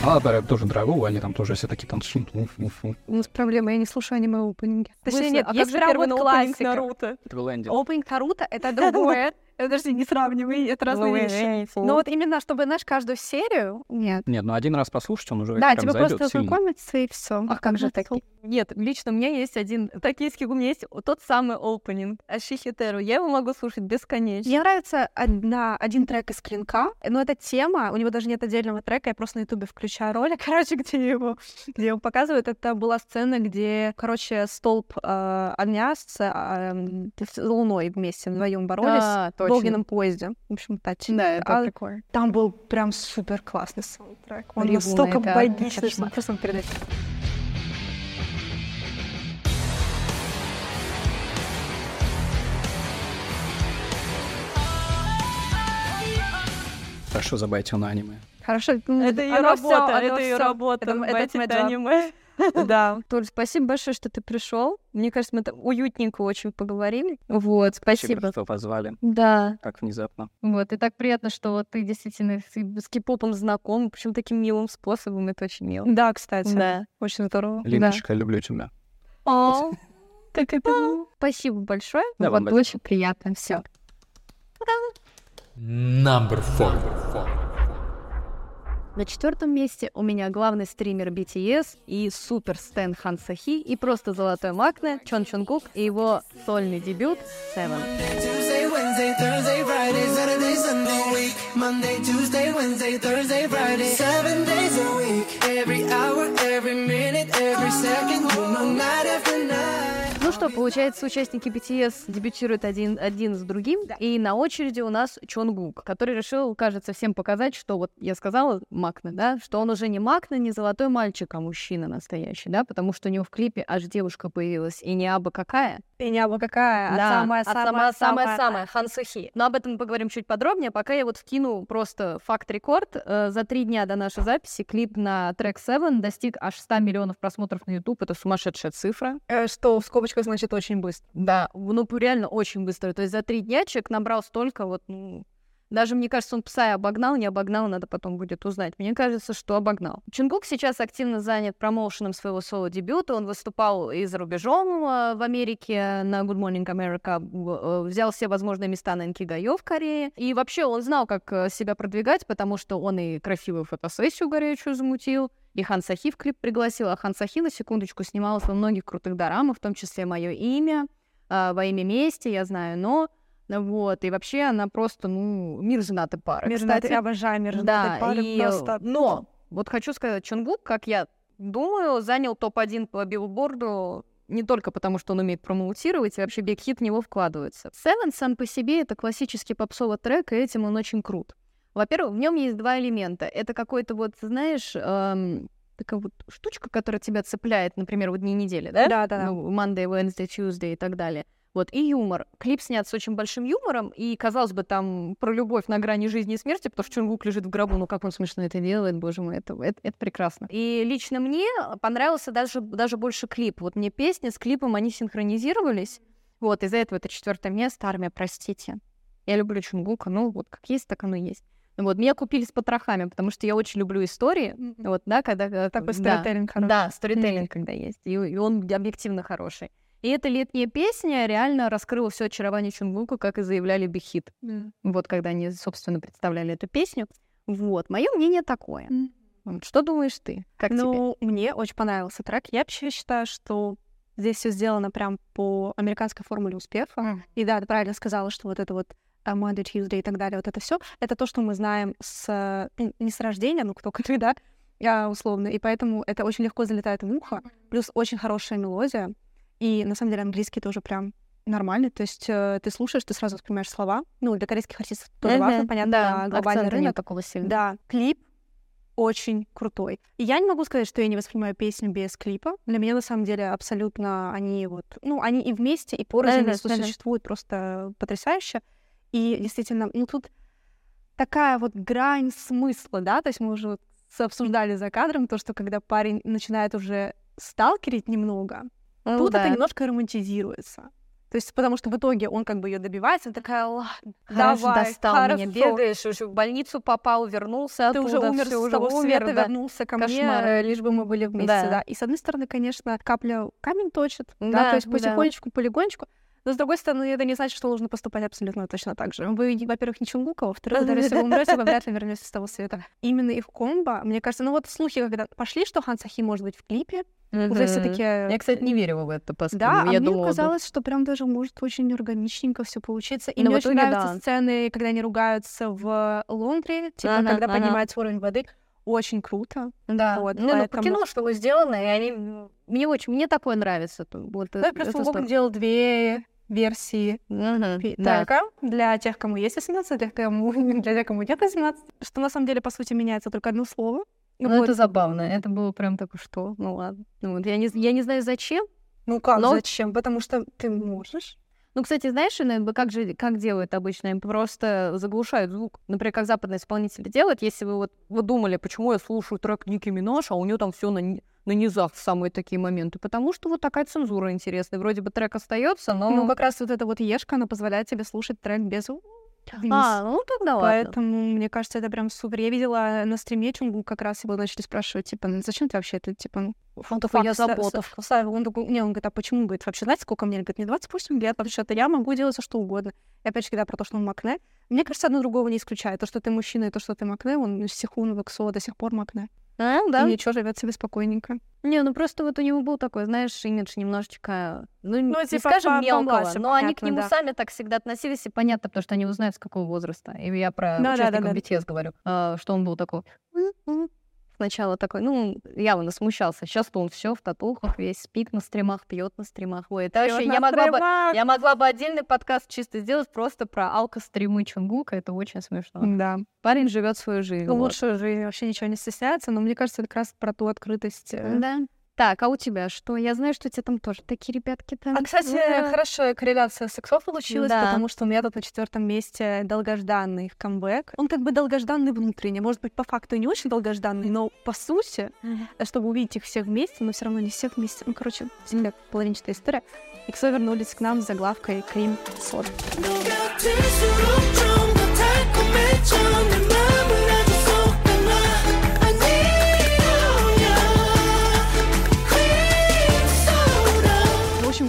Love. Она говорят, тоже драйвовая, они там тоже все такие танцуют. У нас проблема, я не слушаю аниме опенинги. Точнее, нет, а есть как же первый классика. Наруто? Это был. Опенинг Наруто — это другое. Подожди, не сравнивай, это разные вещи. Но вот именно, чтобы, знаешь, каждую серию... Нет. Нет, ну один раз послушать, он уже Да, прям тебе просто знакомиться и все. А как же такие? Нет, лично у меня есть один токийский, у меня есть тот самый опенинг Ашихитеру. Я его могу слушать бесконечно. Мне нравится одна, один трек из Клинка, но эта тема, у него даже нет отдельного трека, я просто на ютубе включаю ролик, короче, где его, где его показывают. Это была сцена, где, короче, столб э, огня с, э, м, с Луной вместе вдвоем боролись А, в огненном поезде. В общем, тач. Да, это А прикольно. Там был прям супер классный саундтрек. Он Ревуна, настолько это богичный, что просто передать. Хорошо забайтил на аниме. Хорошо. Это ее работа, это ее работа. Это- это аниме. Да. Толь, спасибо большое, что ты пришел. Мне кажется, мы там уютненько очень поговорили. Вот, спасибо. что позвали. Да, Так внезапно. вот. И так приятно, что вот ты действительно с, с кей-попом знаком, причем таким милым способом. Это очень мило. Да, кстати. Да. Очень здорово. Линочка, люблю тебя. О, как это мило. Спасибо большое. Да, вот, большое. очень приятно. Все. Number four. На четвертом месте у меня главный стример BTS и супер Стэн Хан Сахи и просто золотой Макне Чон Чон Гук и его сольный дебют Seven. Tuesday, Wednesday, Thursday, Friday, Saturday, Sunday, week. Monday, что, получается, участники BTS дебютируют один, один с другим, и на очереди у нас Чонгук, который решил, кажется, всем показать, что вот я сказала Макна, да, что он уже не Макна, не золотой мальчик, а мужчина настоящий, да, потому что у него в клипе аж девушка появилась, и не абы какая, И не абы какая, Да, а самая а самая самая самая Хан Сохи. Но об этом мы поговорим чуть подробнее. Пока я вот вкину просто факт-рекорд. Э, За три дня до нашей записи клип на трек 7 достиг аж 100 миллионов просмотров на YouTube. Это сумасшедшая цифра. Э, Что в скобочках значит очень быстро. Да, ну реально очень быстро. То есть за три дня человек набрал столько вот, ну, даже, мне кажется, он Псай обогнал, не обогнал, надо потом будет узнать. Мне кажется, что обогнал. Чунгук сейчас активно занят промоушеном своего соло-дебюта. Он выступал и за рубежом э, в Америке на Good Morning America, э, взял все возможные места на Инкигаё в Корее. И вообще он знал, как э, себя продвигать, потому что он и красивую фотосессию горячую замутил, и Хан Сохи в клип пригласил. А Хан Сахи, на секундочку, снималась во многих крутых дорамах, в том числе «Мое имя», а, «Во имя мести», я знаю, но... Вот, и вообще она просто, ну, мир женатой пары. Мир Кстати, женатой- обожаю мир да, женатой пары и, э, просто. но вот хочу сказать, Чонгук, как я думаю, занял топ-1 по билборду не только потому, что он умеет промоутировать, и вообще Биг Хит в него вкладывается. Seven сам по себе — это классический попсовый трек, и этим он очень крут. Во-первых, в нем есть два элемента. Это какой-то вот, знаешь, эм, такая вот штучка, которая тебя цепляет, например, в дни недели, да? Да, да, да. Ну, Monday, Wednesday, Tuesday и так далее. Вот, и юмор. Клип снят с очень большим юмором, и, казалось бы, там про любовь на грани жизни и смерти, потому что Чунгук лежит в гробу, ну как он смешно это делает, боже мой, это, это, это прекрасно. И лично мне понравился даже, даже больше клип. Вот мне песни с клипом, они синхронизировались, вот, из-за этого это четвертое место, армия, простите. Я люблю Чунгука, ну вот как есть, так оно и есть. Вот, меня купили с потрохами, потому что я очень люблю истории, вот, да, когда... э, Такой да. сторителлинг хороший. Да, сторителлинг, когда есть. И, и он объективно хороший. И эта летняя песня реально раскрыла все очарование Чунгука, как и заявляли Биг Вот когда они, собственно, представляли эту песню. Вот, мое мнение такое. Вот Что думаешь ты? Как тебе? ну, мне очень понравился трек. Я вообще считаю, что здесь все сделано прям по американской формуле успеха. Мгм. И да, ты правильно сказала, что вот это вот Monday, Tuesday и так далее, вот это все, это то, что мы знаем с ну, не с рождения, ну кто когда, а, условно, и поэтому это очень легко залетает в ухо, плюс очень хорошая мелодия, и на самом деле английский тоже прям нормальный, то есть э, ты слушаешь, ты сразу воспринимаешь слова, ну для корейских артистов тоже важно, Мгм, понятно, да, глобальный рынок, такого сильного. да, клип очень крутой. И я не могу сказать, что я не воспринимаю песню без клипа. Для меня, на самом деле, абсолютно они вот... Ну, они и вместе, и порознь су- да-да. существуют просто потрясающе. И действительно, ну, тут такая вот грань смысла, да, то есть мы уже вот обсуждали за кадром то, что когда парень начинает уже сталкерить немного, Ну тут да. это немножко романтизируется. То есть потому что в итоге он как бы ее добивается, такая, ладно, Хорошо, давай, достал меня, хорошо». бегаешь, уже в больницу попал, вернулся ты уже оттуда, умер всё, уже умер, света, да. вернулся ко Кошмар. мне, э, лишь бы мы были вместе, Да. да. И с одной стороны, конечно, капля камень точит, да, Да, то есть да. потихонечку, полигонечку. Но с другой стороны, это не значит, что нужно поступать абсолютно точно так же. Вы, во-первых, не Чунгука, во-вторых, даже если вы умрете, вы вряд ли вернетесь с того света. Именно их комбо, мне кажется, ну вот слухи, когда пошли, что Хан Сахи может быть в клипе, уже все таки Я, кстати, не верила в это, по да, а я мне думала, казалось, что прям даже может очень органичненько все получиться. И Ну, мне очень итоге, нравятся да. сцены, когда они ругаются в лондре, типа, Ага, когда ага. поднимается уровень воды. Очень круто. Да, Вот, ну, ну, по поэтому- кино, что вы сделано, и они... Мне очень, мне такое нравится. Вот, Ну, и плюс здорово. делал две версии Мгм, пи- да. для тех, кому есть 18, для, кому, для тех, кому нет 18. Что на самом деле, по сути, меняется только одно слово. Ну, Вот. это забавно. Это было прям такое, что? Ну, ладно. Ну, вот я, не, я не знаю, зачем. Ну как, Но- зачем? Потому что ты можешь. Ну, кстати, знаешь, иногда как же, как делают обычно? Им просто заглушают звук. Например, как западные исполнители делают. Если вы вот вы думали, почему я слушаю трек Ники Минаж, а у нее там все на, на низах в самые такие моменты. Потому что вот такая цензура интересная. Вроде бы трек остается, но... Ну, как раз вот эта вот ешка, она позволяет тебе слушать трек без вниз. а, ну тогда ладно. Поэтому, мне кажется, это прям супер. Я видела на стриме Чунгу как раз его начали спрашивать, типа, «Ну, зачем ты вообще это, типа, ну, Он такой, я факт ста- заботов. ста- ставил?» Он такой, не, он говорит, а почему, говорит, вообще, знаете, сколько мне? Говорит, мне 28 лет, вообще-то я могу делать все, что угодно. И опять же, когда про то, что он макне, мне кажется, одно другого не исключает. То, что ты мужчина, и то, что ты макне, он из Сихун, до сих пор макне. А, да? И ничего, живет себе спокойненько. Не, ну просто вот у него был такой, знаешь, имидж немножечко, ну, Ну, не типа, скажем по- мелкого, помладше, но они к понятно, нему да. сами так всегда относились, и понятно, потому что они узнают, с какого возраста. И я про Да, да, участников да, да. BTS говорю, а, что он был такой... Сначала такой, ну, явно смущался. Сейчас-то он все в татухах, весь спит на стримах, пьет на стримах. Ой, это вообще, я могла, бы, я могла бы отдельный подкаст чисто сделать просто про алко-стримы Чунгука, это очень смешно. Да. Парень живет свою жизнь. Ну, вот. лучше же вообще ничего не стесняется, но мне кажется, это как раз про ту открытость. э, Да. Так, а у тебя что? Я знаю, что у тебя там тоже такие ребятки там. А, кстати, Да. хорошая корреляция сексов получилась, Да. потому что у меня тут на четвертом месте долгожданный их камбэк. Он как бы долгожданный внутренне, может быть, по факту и не очень долгожданный, но по сути, э, чтобы увидеть их всех вместе, но все равно не всех вместе. Ну, короче, сильная половинчатая история. Иксо вернулись к нам с заглавкой Крим Сод. 누가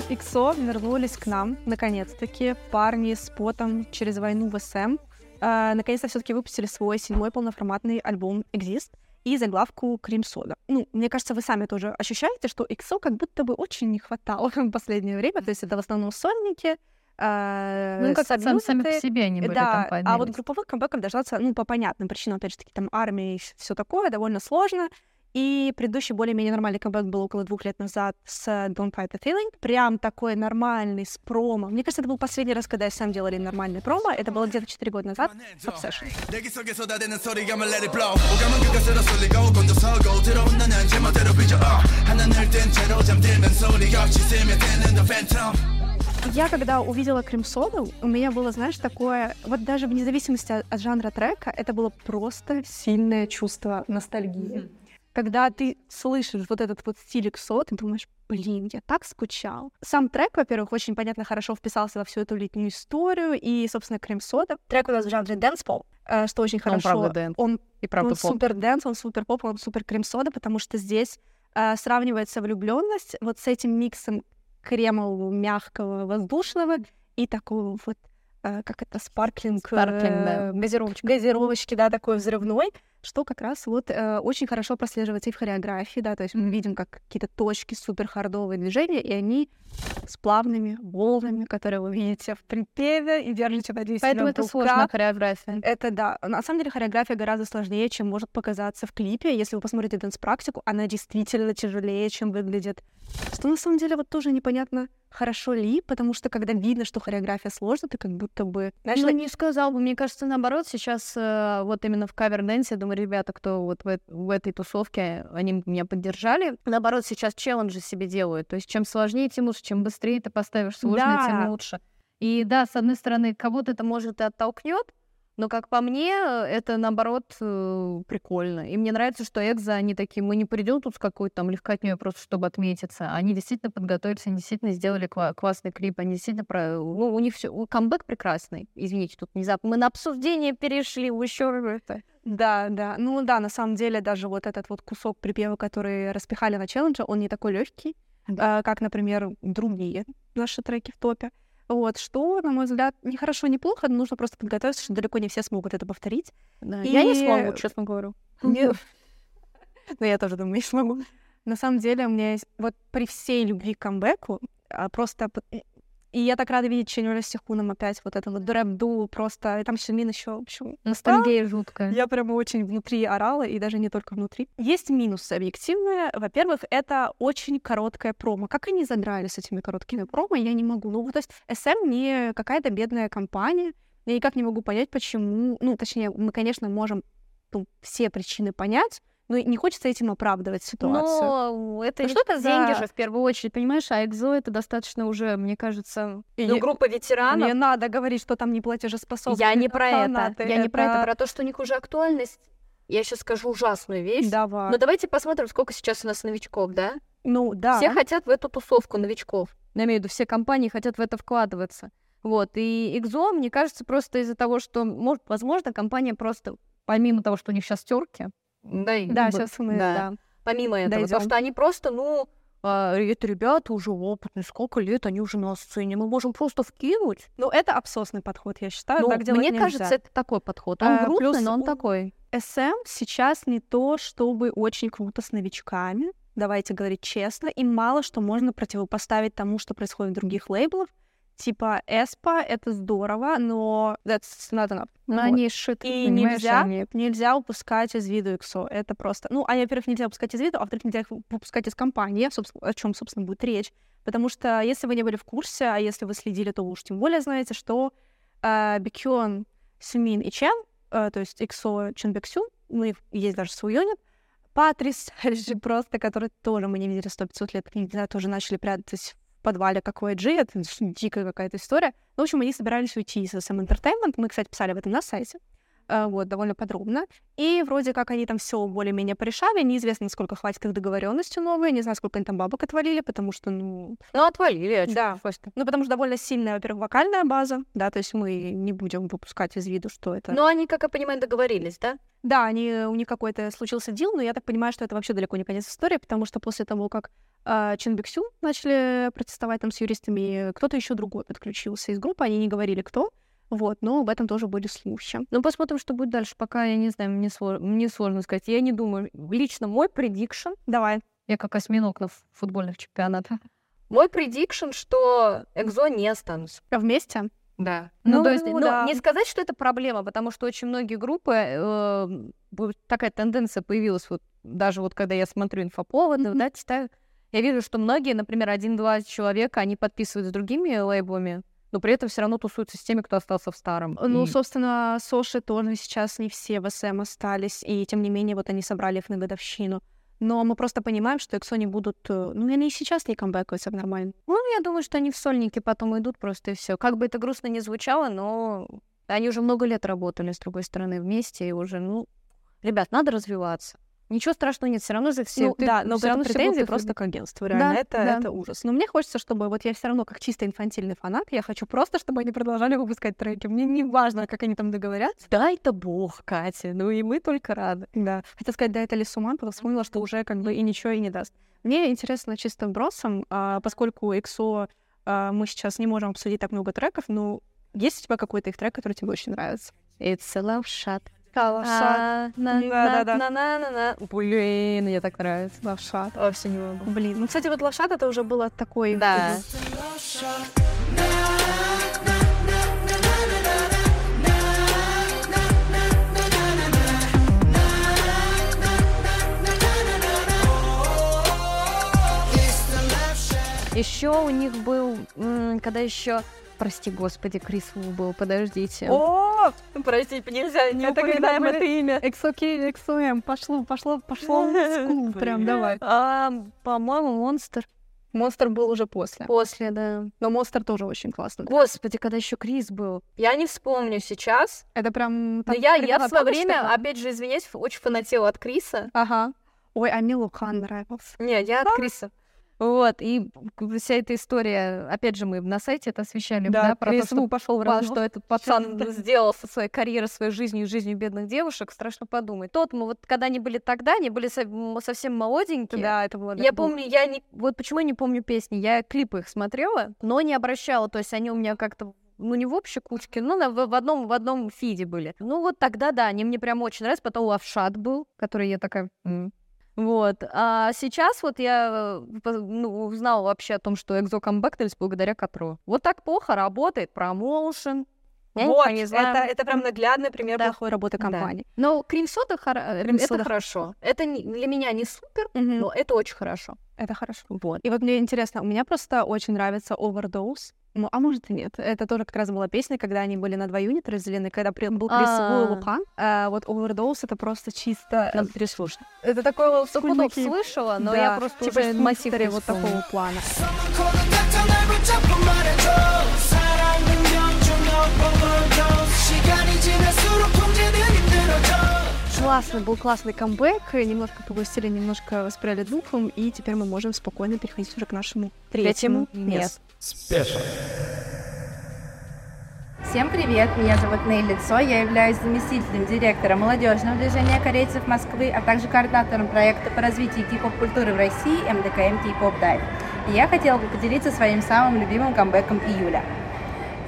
Иксо вернулись к нам, наконец-таки, парни с потом через войну в СМ. Э, наконец-то все-таки выпустили свой седьмой полноформатный альбом Exist и заглавку Крим Сода. Ну, мне кажется, вы сами тоже ощущаете, что Иксо как будто бы очень не хватало в последнее время. То есть это в основном сольники, э, Ну, как сам- сами по себе они были Да, там а вот поднялись. групповых камбэков дождаться, ну, по понятным причинам, опять же таки, там армия и все такое, довольно сложно. И предыдущий более-менее нормальный камбэк был около двух лет назад с Don't Fight the Feeling. Прям такой нормальный, с промо. Мне кажется, это был последний раз, когда я сам делали нормальный промо. Это было где-то 4 года назад с Obsession. Я когда увидела Кримсоду, у меня было, знаешь, такое, вот даже вне зависимости от жанра трека, это было просто сильное чувство ностальгии. Mm-hmm когда ты слышишь вот этот вот стиль EXO, ты думаешь, блин, я так скучал. Сам трек, во-первых, очень понятно хорошо вписался во всю эту летнюю историю, и, собственно, Cream Soda. Трек у нас в жанре dance-pop, э, что очень Он хорошо. правда dance. Он И правда он поп. супер dance, он супер поп, он супер Cream Soda, потому что здесь э, сравнивается влюбленность вот с этим миксом кремового, мягкого, воздушного и такого вот как это, sparkling, Sparkling, да. э, газировочки, газировочки, да, такой взрывной, что как раз вот э, очень хорошо прослеживается и в хореографии, да, то есть мы видим как какие-то точки супер хардовые движения, и они с плавными волнами, которые вы видите в припеве и держите, надеюсь, Поэтому в это сложная хореография. Это да. На самом деле хореография гораздо сложнее, чем может показаться в клипе. Если вы посмотрите dance-практику, она действительно тяжелее, чем выглядит. Что на самом деле вот тоже непонятно, хорошо ли, потому что когда видно, что хореография сложная, ты как будто бы... Знаешь, Ну, не сказал бы. Мне кажется, наоборот, сейчас э, вот именно в cover dance е, я думаю, ребята, кто вот в, в этой тусовке, они меня поддержат. Наоборот, сейчас челленджи себе делают. То есть чем сложнее, тем лучше. Чем быстрее ты поставишь сложное, Да. тем лучше. И да, с одной стороны, кого-то это может и оттолкнет, но, как по мне, это, наоборот, э, прикольно. И мне нравится, что Экзо, они такие, мы не придем тут с какой-то там легкотней просто, чтобы отметиться. Они действительно подготовились, они действительно сделали кла- классный клип, они действительно про... Ну, у них все... Камбэк прекрасный. Извините, тут внезапно мы на обсуждение перешли, еще это... Да, да. Ну да, на самом деле даже вот этот вот кусок припева, который распихали на челлендже, он не такой легкий, как, например, другие наши треки в топе. Вот, что, на мой взгляд, не хорошо, не плохо, но нужно просто подготовиться, что далеко не все смогут это повторить. Да, Я не И- смогу, честно говорю. Не- Ну, я тоже думаю, не смогу. На самом деле, у меня есть... Вот при всей любви к камбэку, а, просто... И я так рада видеть Ченюля с Сихуном опять, вот это вот ду просто... И там Сюмин еще, в общем... Ностальгия жуткая. Я прямо очень внутри орала, и даже не только внутри. Есть минусы объективные. Во-первых, это очень короткая промо. Как они задрали с этими короткими промо, я не могу. Ну, то есть SM не какая-то бедная компания. Я никак не могу понять, почему... Ну, точнее, мы, конечно, можем ну, все причины понять, и не хочется этим оправдывать ситуацию. Но это Ну не что это деньги за- же в первую очередь, понимаешь? А Экзо это достаточно уже, мне кажется, И ну, не- группа ветеранов. Не надо говорить, что там не платежеспособные Я не про это. Я не про это, про то, что у них уже актуальность. Я сейчас скажу ужасную вещь. Давай. Но давайте посмотрим, сколько сейчас у нас новичков, да? Ну, да. Все хотят в эту тусовку новичков. Я имею в виду, все компании хотят в это вкладываться. Вот, и Экзо, мне кажется, просто из-за того, что, может, возможно, компания просто, помимо того, что у них сейчас терки, да, Да, сейчас мы... да. да. помимо этого, Дойдём. потому что они просто, ну, а, это ребята уже опытные, сколько лет они уже на сцене, мы можем просто вкинуть. Ну, это абсосный подход, я считаю. Ну, так мне нельзя. кажется, это такой подход. Он А, грустный, плюс но он у- такой. SM сейчас не то, чтобы очень круто с новичками, давайте говорить честно, и мало что можно противопоставить тому, что происходит в других лейблах. Типа Эспа — это здорово, но that's not enough. Но Вот. они шит, И нельзя, они- нельзя упускать из виду XO. Это просто... Ну, а во-первых, нельзя упускать из виду, а во-вторых, нельзя их выпускать из компании, о чем, собственно, будет речь. Потому что если вы не были в курсе, а если вы следили, то уж тем более знаете, что э, Бекён, Сюмин и Чен, э, то есть XO Чен Бексю, ну, и есть даже свой юнит, потрясающий просто, который тоже мы не видели сто 500 лет, знаю, тоже начали прятаться в подвале, как у IG, это дикая какая-то история. Ну, в общем, они собирались уйти из SM Entertainment, мы, кстати, писали об этом на сайте, э, вот, довольно подробно. И вроде как они там все более-менее порешали. Неизвестно, насколько хватит их договоренности новые. Не знаю, сколько они там бабок отвалили, потому что, ну... Ну, отвалили, а Да. просто. Ну, потому что довольно сильная, во-первых, вокальная база, да, то есть мы не будем выпускать из виду, что это... Но они, как я понимаю, договорились, да? Да, они, у них какой-то случился дел, но я так понимаю, что это вообще далеко не конец истории, потому что после того, как э, Чин Биксю начали протестовать там с юристами, кто-то еще другой подключился из группы, они не говорили, кто, вот, но об этом тоже были слухи. Ну, посмотрим, что будет дальше. Пока, я не знаю, мне, сло- мне сложно сказать. Я не думаю. Лично мой предикшн, Давай. я как осьминог на футбольных чемпионатах, мой предикшн, что Экзо не останутся. А Вместе? Да. Ну, Ну, то есть, ну, да. не сказать, что это проблема, потому что очень многие группы, э, такая тенденция появилась, вот даже вот когда я смотрю инфоповоды, Мгм. да, читаю, я вижу, что многие, например, один-два человека, они подписывают с другими лейблами, но при этом все равно тусуются с теми, кто остался в старом. Ну, И- собственно, Соши тоже сейчас не все в СМ остались, и тем не менее вот они собрали их на годовщину. Но мы просто понимаем, что Эксо не будут... э, Ну, они и сейчас не камбэкаются нормально. Ну, я думаю, что они в сольники потом идут просто и все. Как бы это грустно не звучало, но они уже много лет работали, с другой стороны, вместе, и уже, ну, ребят, надо развиваться. Ничего страшного нет, все равно же все. ну, да, но всё равно это все претензии будут просто к агентству, реально. Да, это, да. это ужас. Но мне хочется, чтобы... Вот я все равно как чисто инфантильный фанат, я хочу просто, чтобы они продолжали выпускать треки. Мне не важно, как они там договорятся. Дай-то бог, Катя, ну и мы только рады. Да. Хотела сказать, да, это Лисуман, потом вспомнила, что уже как бы и ничего и не даст. Мне интересно чисто вбросом, а, поскольку EXO а, мы сейчас не можем обсудить так много треков, ну, Есть у тебя какой-то их трек, который тебе очень нравится? It's a love shot. Лавшат. А, на- Да-да-да. на- на- на- на. Блин, мне так нравится. Лавшат. Вообще не могу. Блин, ну, кстати, вот лавшат это уже было такой... Да. Еще у них был, когда еще, прости господи, Крис Ву был, подождите. О, прости, нельзя, не Это упоминаем это имя. XOK, XOM, пошло, пошло, пошло. Скул, Прям давай. А, по-моему, Монстр. Монстр был уже после. После, да. Но Монстр тоже очень классный. Господи, когда еще Крис был. Я не вспомню сейчас. Это прям... Но я, я в свое время, опять же, извиняюсь, очень фанатела от Криса. Ага. Ой, а Милу Хан нравился. Не, я от Криса. Вот, и вся эта история, опять же, мы на сайте это освещали, да, про то, что, пошел по- что этот пацан сделал со своей карьерой, своей жизнью жизнью бедных девушек, страшно подумать. Тот мы, вот когда они были тогда, они были совсем молоденькие. Да, это было... Я помню, я не... Вот почему я не помню песни. Я клипы их смотрела, но не обращала. То есть они у меня как-то ну, не в общей кучке, но на- в, в одном, в одном фиде были. Ну, вот тогда, да, они мне прям очень нравятся. Потом Лавшат был, который я такая... «М». Вот. А сейчас вот я э, ну, узнала вообще о том, что Экзо камбэкнулись благодаря Катру. Вот так плохо работает промоушен. Вот, не знаю. это, это прям наглядный пример Да. плохой работы Да. компании. Но крем-сода, хоро- Крем-сода это хорошо. Это не- для меня не супер, Мгм. но это очень хорошо. Это хорошо. Вот. И вот мне интересно, у меня просто очень нравится Overdose. Ну, а может и нет. Это тоже как раз была песня, когда они были на два юнита разделены, когда при... был Крис а. Лухан. А, вот Overdose это просто чисто... Надо переслушать. Это такое стопудов слышала, но да. я просто типа уже массив вот такого плана. She классно, был классный камбэк, э, немножко погустили, немножко воспряли духом, и теперь мы можем спокойно переходить уже к нашему третьему, месту. Спешл. Всем привет, меня зовут Ней Лицо, я являюсь заместителем директора молодежного движения корейцев Москвы, а также координатором проекта по развитию кей-поп-культуры в России МДКМ Кей-поп Дайв. И я хотела бы поделиться своим самым любимым камбэком июля –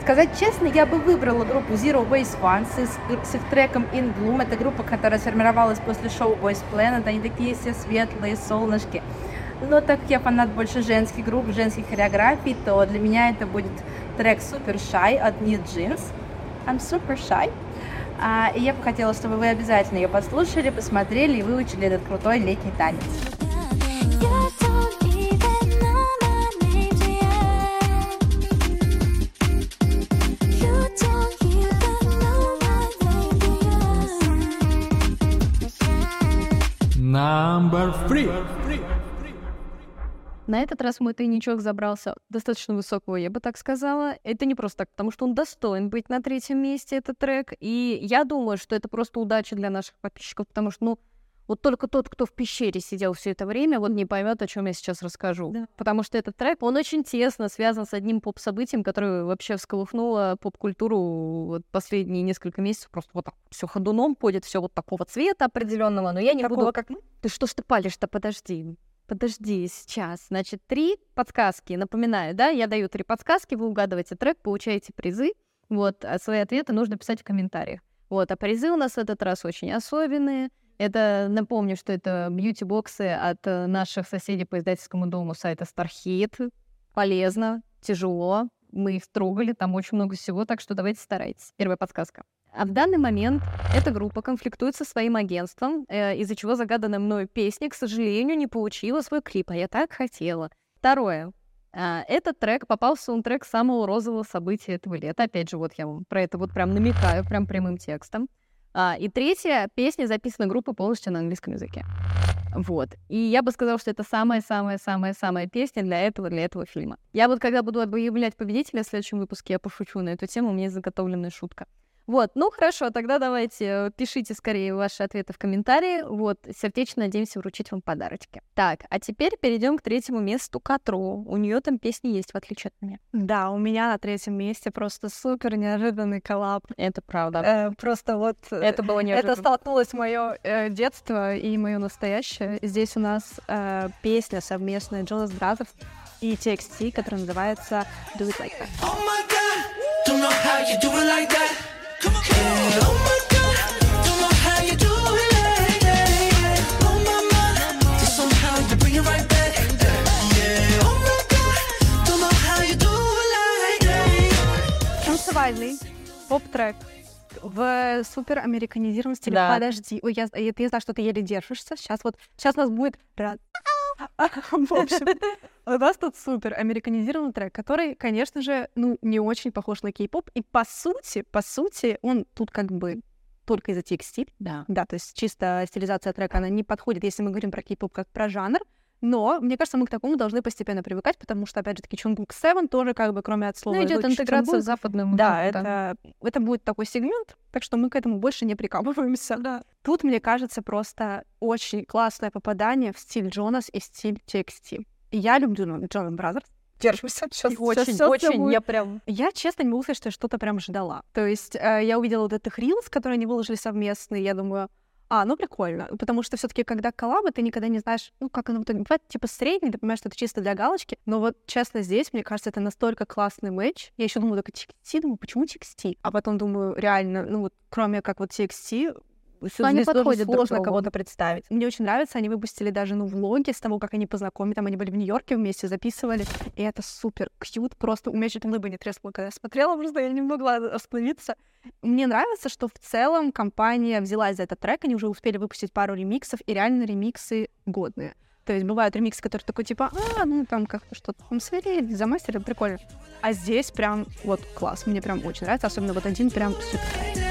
Сказать честно, я бы выбрала группу Zero Base One с, с их треком In Bloom. Это группа, которая сформировалась после шоу Boys Planet. Они такие все светлые, солнышки. Но так как я фанат больше женских групп, женских хореографий, то для меня это будет трек Super Shy от New Jeans. I'm super shy. А, и я бы хотела, чтобы вы обязательно ее послушали, посмотрели и выучили этот крутой летний танец. Number three. На этот раз мой тайничок забрался достаточно высокого, я бы так сказала. Это не просто так, потому что он достоин быть на третьем месте, этот трек. И я думаю, что это просто удача для наших подписчиков, потому что, ну, вот только тот, кто в пещере сидел все это время, вот не поймет, о чем я сейчас расскажу. Да. Потому что этот трек, он очень тесно связан с одним поп-событием, которое вообще всколыхнуло поп-культуру вот последние несколько месяцев. Просто вот так все ходуном ходит, все вот такого цвета определенного. Но я не Такого, буду... как мы? Ты что ж ты палишь-то? Подожди. Подожди, сейчас. Значит, три подсказки. Напоминаю, да, я даю три подсказки, вы угадываете трек, получаете призы. Вот, а свои ответы нужно писать в комментариях. Вот, а призы у нас в этот раз очень особенные. Это, напомню, что это бьюти-боксы от э, наших соседей по издательскому дому сайта Starhit. Полезно, тяжело. Мы их трогали, там очень много всего, так что давайте старайтесь. Первая подсказка. А в данный момент эта группа конфликтует со своим агентством, э, из-за чего загаданная мною песня, к сожалению, не получила свой клип, а я так хотела. Второе. А, Этот трек попал в саундтрек самого розового события этого лета. Опять же, вот я вам про это вот прям намекаю, прям прямым текстом. А, И третья песня записана группой полностью на английском языке. Вот. И я бы сказала, что это самая-самая-самая-самая песня для этого, для этого фильма. Я вот когда буду объявлять победителя в следующем выпуске, я пошучу на эту тему, у меня есть заготовленная шутка. Вот, ну хорошо, тогда давайте э, пишите скорее ваши ответы в комментарии. Вот, сердечно надеемся вручить вам подарочки. Так, а теперь перейдем к третьему месту Катру. У нее там песни есть, в отличие от меня. Да, у меня на третьем месте просто супер неожиданный коллаб. Это правда. Э, просто вот... э, Это было неожиданно. Это столкнулось мое детство и мое настоящее. Здесь у нас э, песня совместная Jonas Brothers и TXT, которая называется Do It Like That. Oh my god Don't know how you do it like that. Oh. Oh. Oh. Танцевальный поп-трек в супер американизированном стиле. Да. Подожди, ой, я, я, я знаю, что ты еле держишься. Сейчас вот, сейчас у нас будет. В общем, у нас тут супер американизированный трек, который, конечно же, ну, не очень похож на кей-поп. И по сути, по сути, он тут как бы только из-за текстиль. Да. Да, то есть чисто стилизация трека, она не подходит, если мы говорим про кей-поп как про жанр. Но, мне кажется, мы к такому должны постепенно привыкать, потому что, опять же таки, Чунгук 7 тоже как бы, кроме от слова... Ну, идет интеграция Чунгук, с западным. да, это, это будет такой сегмент, так что мы к этому больше не прикапываемся. Тут, мне кажется, просто очень классное попадание в стиль Jonas и стиль TXT. Я люблю ну, Jonas Brothers. Держимся. Сейчас, очень, очень, я прям... Я, честно, не могу сказать, что я что-то прям ждала. То есть э, я увидела вот этих рилс, которые они выложили совместные, я думаю, а, ну прикольно, потому что все таки когда коллабы, ты никогда не знаешь, ну, как оно в итоге бывает, типа средний, ты понимаешь, что это чисто для галочки, но вот, честно, здесь, мне кажется, это настолько классный матч. Я еще думаю, только TXT, думаю, почему TXT? А потом думаю, реально, ну вот, кроме как вот TXT, Ну, они подходят друг сложно кого-то представить. Мне очень нравится, они выпустили даже, ну, влоги с того, как они познакомились, там они были в Нью-Йорке вместе, записывали, и это супер кьют, просто у меня чуть лыбы не треснула, когда я смотрела, просто я не могла остановиться. Мне нравится, что в целом компания взялась за этот трек, они уже успели выпустить пару ремиксов, и реально ремиксы годные. То есть бывают ремиксы, которые такой типа, а, ну там как-то что-то там свели, замастерили, прикольно. А здесь прям вот класс, мне прям очень нравится, особенно вот один прям супер.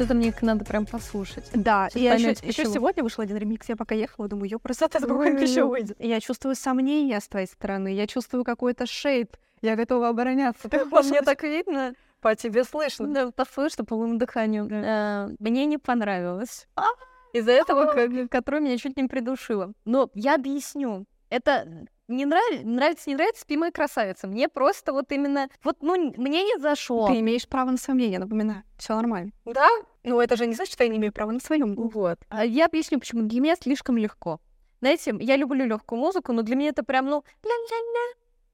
Вот это мне надо прям послушать. Да, Сейчас и я еще, поймёте, еще почему. сегодня вышел один ремикс, я пока ехала, думаю, ё, просто это Ой-ой-ой. еще выйдет. Я чувствую сомнения с твоей стороны, я чувствую какой-то шейп, я готова обороняться. Ты По мне так видно. по тебе слышно. Да, по слышно, по моему дыханию. Э, Мне не понравилось. Из-за этого, ко- которое меня чуть не придушило. Но я объясню. Это не нравится, нравится, не нравится, спи моя красавица. Мне просто вот именно, вот, ну, мне не зашло. Ты имеешь право на сомнения, напоминаю. Все нормально. Да? Ну, это же не значит, что я не имею права на своем. Вот. А Я объясню, почему. Для меня слишком легко. Знаете, я люблю легкую музыку, но для меня это прям, ну,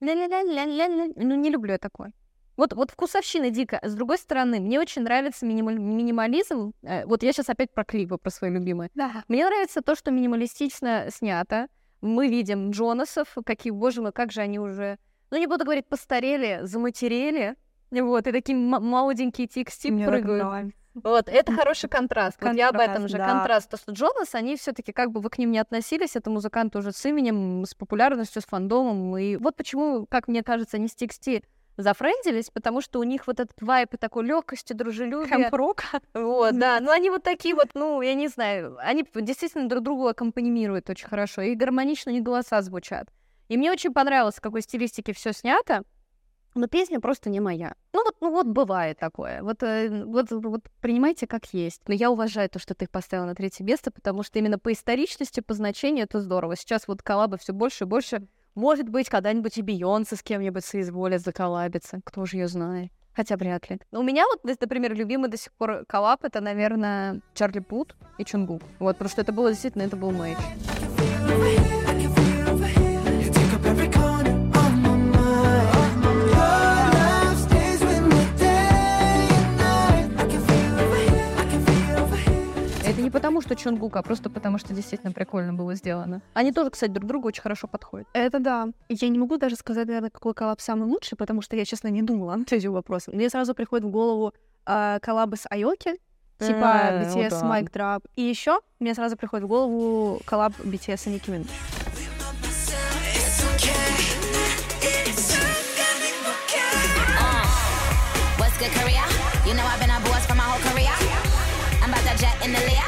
ля-ля-ля. Ну, не люблю я такое. Вот, вот вкусовщина дико. С другой стороны, мне очень нравится минималь- минимализм. Э, Вот я сейчас опять про клипы, про свои любимые. Да. Мне нравится то, что минималистично снято. Мы видим Джонасов, какие, боже мой, как же они уже, ну, не буду говорить, постарели, заматерели. Вот, и такие молоденькие так прыгают. нравится. Вот, это хороший контраст. Вот я об этом Контраст, же. да. Контраст. То, что Джонас, они все таки как бы вы к ним не относились, это музыканты уже с именем, с популярностью, с фандомом. И вот почему, как мне кажется, они с TXT зафрендились, потому что у них вот этот вайп и такой легкости, дружелюбия. Хэмп-рок. Вот, да. Ну, они вот такие вот, ну, я не знаю, они действительно друг другу аккомпанимируют очень хорошо. И гармонично них голоса звучат. И мне очень понравилось, в какой стилистике все снято. Но песня просто не моя. Ну вот, ну вот бывает такое. Вот, э, вот, вот принимайте как есть. Но я уважаю то, что ты их поставила на третье место, потому что именно по историчности, по значению это здорово. Сейчас вот коллабы все больше и больше. Может быть, когда-нибудь и Бейонсе с кем-нибудь соизволят заколлабиться. Кто же ее знает? Хотя вряд ли. Но у меня вот, например, любимый до сих пор коллаб это, наверное, Чарли Пут и Чунгук. Вот, что это было действительно, это был мэйч. Потому, что Чунгук, а просто потому, что действительно прикольно было сделано. Они тоже, кстати, друг другу очень хорошо подходят. Это да. Я не могу даже сказать, наверное, какой коллаб самый лучший, потому что я, честно, не думала над этим вопросом. Мне сразу приходит в голову а, коллабы с Аоки, типа Э, BTS, ну да. Mic Drop. И еще мне сразу приходит в голову коллаб BTS и good, Korea? You know I've been a boss for my whole career. I'm about to jet in the layer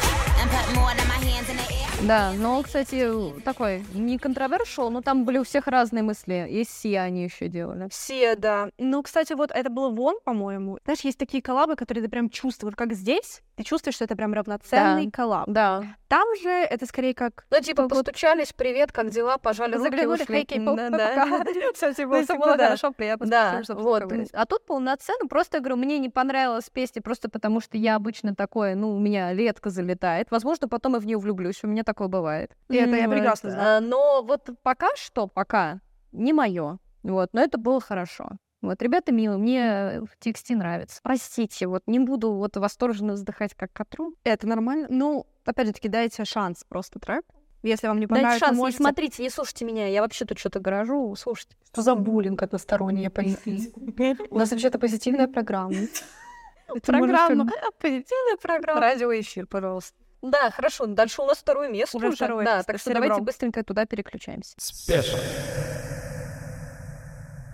Да, но, кстати, такой не контровершил, но там были у всех разные мысли. И Си они еще делали. Все, да. Ну, кстати, вот это было вон, по-моему. Знаешь, есть такие коллабы, которые ты прям чувствуешь, как здесь. Ты чувствуешь, что это прям равноценный Да. коллаб. Да. Там же это скорее как... Ну, типа, Вот- постучались, привет, как дела, пожали руки, Заглянули, ушли. хей, Да, пока. да. Типа, Ну, всё типа, было да. хорошо, приятно. Да, вот. А тут полноценно, просто, я говорю, мне не понравилась песня просто потому, что я обычно такое, ну, у меня редко залетает. Возможно, потом и в нее влюблюсь, у меня такое бывает. И это я прекрасно знаю. А, Но вот пока что, пока не мое. Вот, но это было хорошо. Вот, ребята милые, мне в тексте нравится. Простите, вот не буду вот восторженно вздыхать, как котру. Это нормально. Ну, опять же таки, дайте шанс просто трек. Если вам не Дайте понравится, шанс, не можете... смотрите, не слушайте меня, я вообще тут что-то гаражу, слушайте. Что за буллинг односторонний, я понимаю. У нас вообще-то позитивная программа. Программа. Позитивная программа. Радиоэфир, пожалуйста. Да, хорошо, дальше у нас второе место Уже второе да, место, так что давайте быстренько туда переключаемся. Спешл.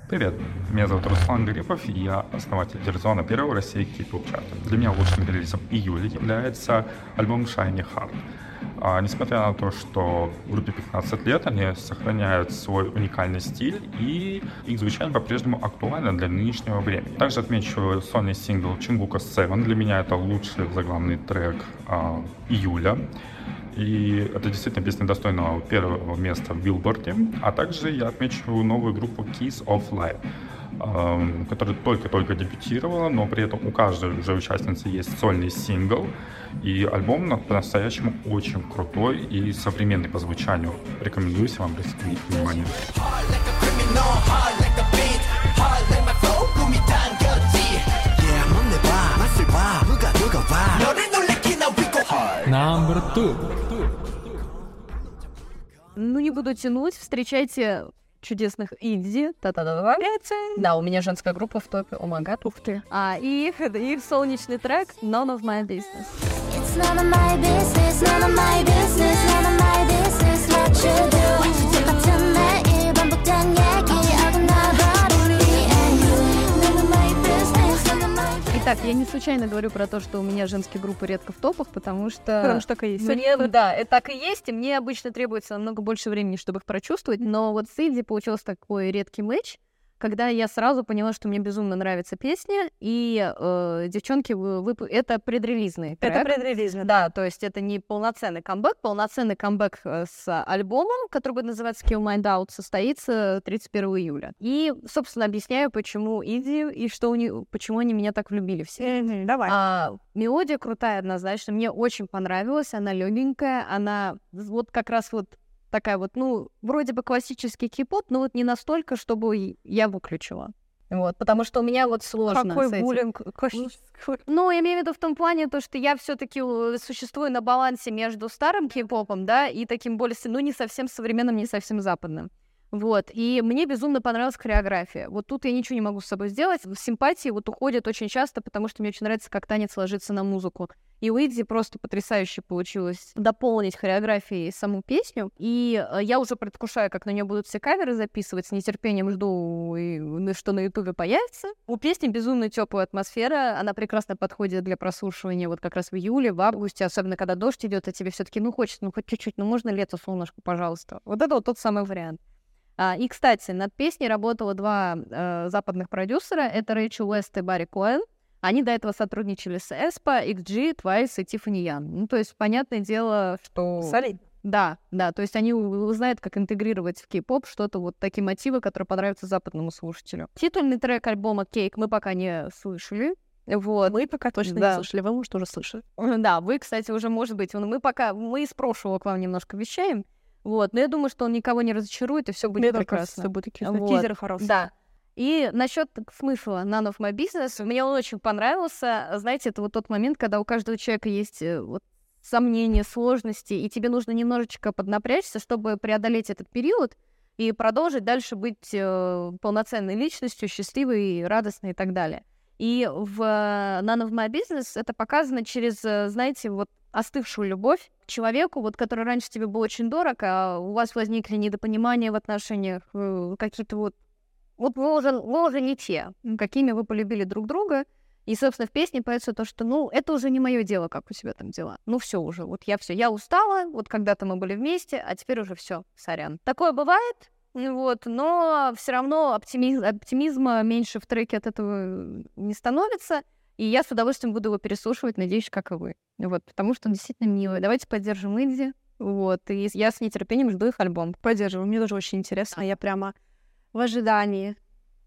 Привет, меня зовут Руслан Гарипов, и я основатель Дерзона первого в России кей-поп чарта. Для меня лучшим релизом июля является альбом Shiny Heart. А, несмотря на то, что группе 15 лет, они сохраняют свой уникальный стиль, и их звучание по-прежнему актуально для нынешнего времени. Также отмечу сольный сингл Чингука 7. Для меня это лучший заглавный трек а, июля. И это действительно песня достойного первого места в билборде. А также я отмечу новую группу Keys of Life эм, которая только-только дебютировала, но при этом у каждой уже участницы есть сольный сингл. И альбом по-настоящему очень крутой и современный по звучанию. Рекомендую вам обратить внимание. Number two. Не буду тянуть, встречайте чудесных Изи. Та-та-да-да. Да, у меня женская группа в топе. О, май гад, ух ты. А, и их, их солнечный трек None of My Business. It's none of my business, none of my business, none of my business what you do. Итак, я не случайно говорю про то, что у меня женские группы редко в топах, потому что... Потому что так и есть. Мне, да, это так и есть, и мне обычно требуется намного больше времени, чтобы их прочувствовать, но вот с Иди получился такой редкий матч, когда я сразу поняла, что мне безумно нравится песня, и э, девчонки, вы, вып- это предрелизный трек. Это предрелизно. Да, то есть это не полноценный камбэк. Полноценный камбэк э, с альбомом, который будет называться Kill Mind Out, состоится 31 июля. И, собственно, объясняю, почему Иди и что у них, почему они меня так влюбили все. Мгм, Давай. А, мелодия крутая однозначно, мне очень понравилась, она легенькая, она вот как раз вот такая вот, ну, вроде бы классический кей-поп, но вот не настолько, чтобы я выключила. Вот, потому что у меня вот сложно Какой с этим. буллинг. Ну, я имею в виду в том плане, то, что я все-таки существую на балансе между старым кей-попом, да, и таким более, ну, не совсем современным, не совсем западным. Вот, и мне безумно понравилась хореография. Вот тут я ничего не могу с собой сделать. Симпатии вот уходят очень часто, потому что мне очень нравится, как танец ложится на музыку. И у Идзи просто потрясающе получилось дополнить хореографией саму песню. И э, я уже предвкушаю, как на нее будут все каверы записывать. С нетерпением жду, что на Ютубе появится. У песни безумно теплая атмосфера. Она прекрасно подходит для прослушивания вот как раз в июле, в августе, особенно когда дождь идет, а тебе все-таки, ну, хочется, ну, хоть чуть-чуть, ну, можно лето, солнышко, пожалуйста. Вот это вот тот самый вариант. А, и, кстати, над песней работало два э, западных продюсера. Это Рэйчел Уэст и Барри Коэн. Они до этого сотрудничали с Эспа, XG, Twice и Тиффани Ян. Ну, то есть, понятное дело, что... Солидно. Да, да, то есть они знают, как интегрировать в кей-поп что-то, вот такие мотивы, которые понравятся западному слушателю. Титульный трек альбома «Кейк» мы пока не слышали. Вот. Мы пока точно Да. не слышали, вы, может, уже слышали. Да, вы, кстати, уже, может быть, мы пока, мы из прошлого к вам немножко вещаем, вот, но я думаю, что он никого не разочарует, и все будет Мне кажется, прекрасно. что будет Вот. тизеры хорошие. Да. И насчет смысла None of My Business, мне он очень понравился. Знаете, это вот тот момент, когда у каждого человека есть э, вот сомнения, сложности, и тебе нужно немножечко поднапрячься, чтобы преодолеть этот период и продолжить дальше быть э, полноценной личностью, счастливой, радостной и так далее. И в None of My Business это показано через, э, знаете, вот остывшую любовь к человеку, вот, который раньше тебе был очень дорог, а у вас возникли недопонимания в отношениях, э, какие-то вот... Вот вы уже, вы уже не те, какими вы полюбили друг друга, И, собственно, в песне поется то, что, ну, это уже не мое дело, как у себя там дела. Ну, все уже, вот я все, я устала, вот когда-то мы были вместе, а теперь уже все, сорян. Такое бывает, вот, но все равно оптимиз- оптимизма меньше в треке от этого не становится. И я с удовольствием буду его переслушивать, надеюсь, как и вы. Вот, потому что он действительно милый. Давайте поддержим Инди. Вот, и я с нетерпением жду их альбом. Поддерживаю, мне тоже очень интересно. Я прямо в ожидании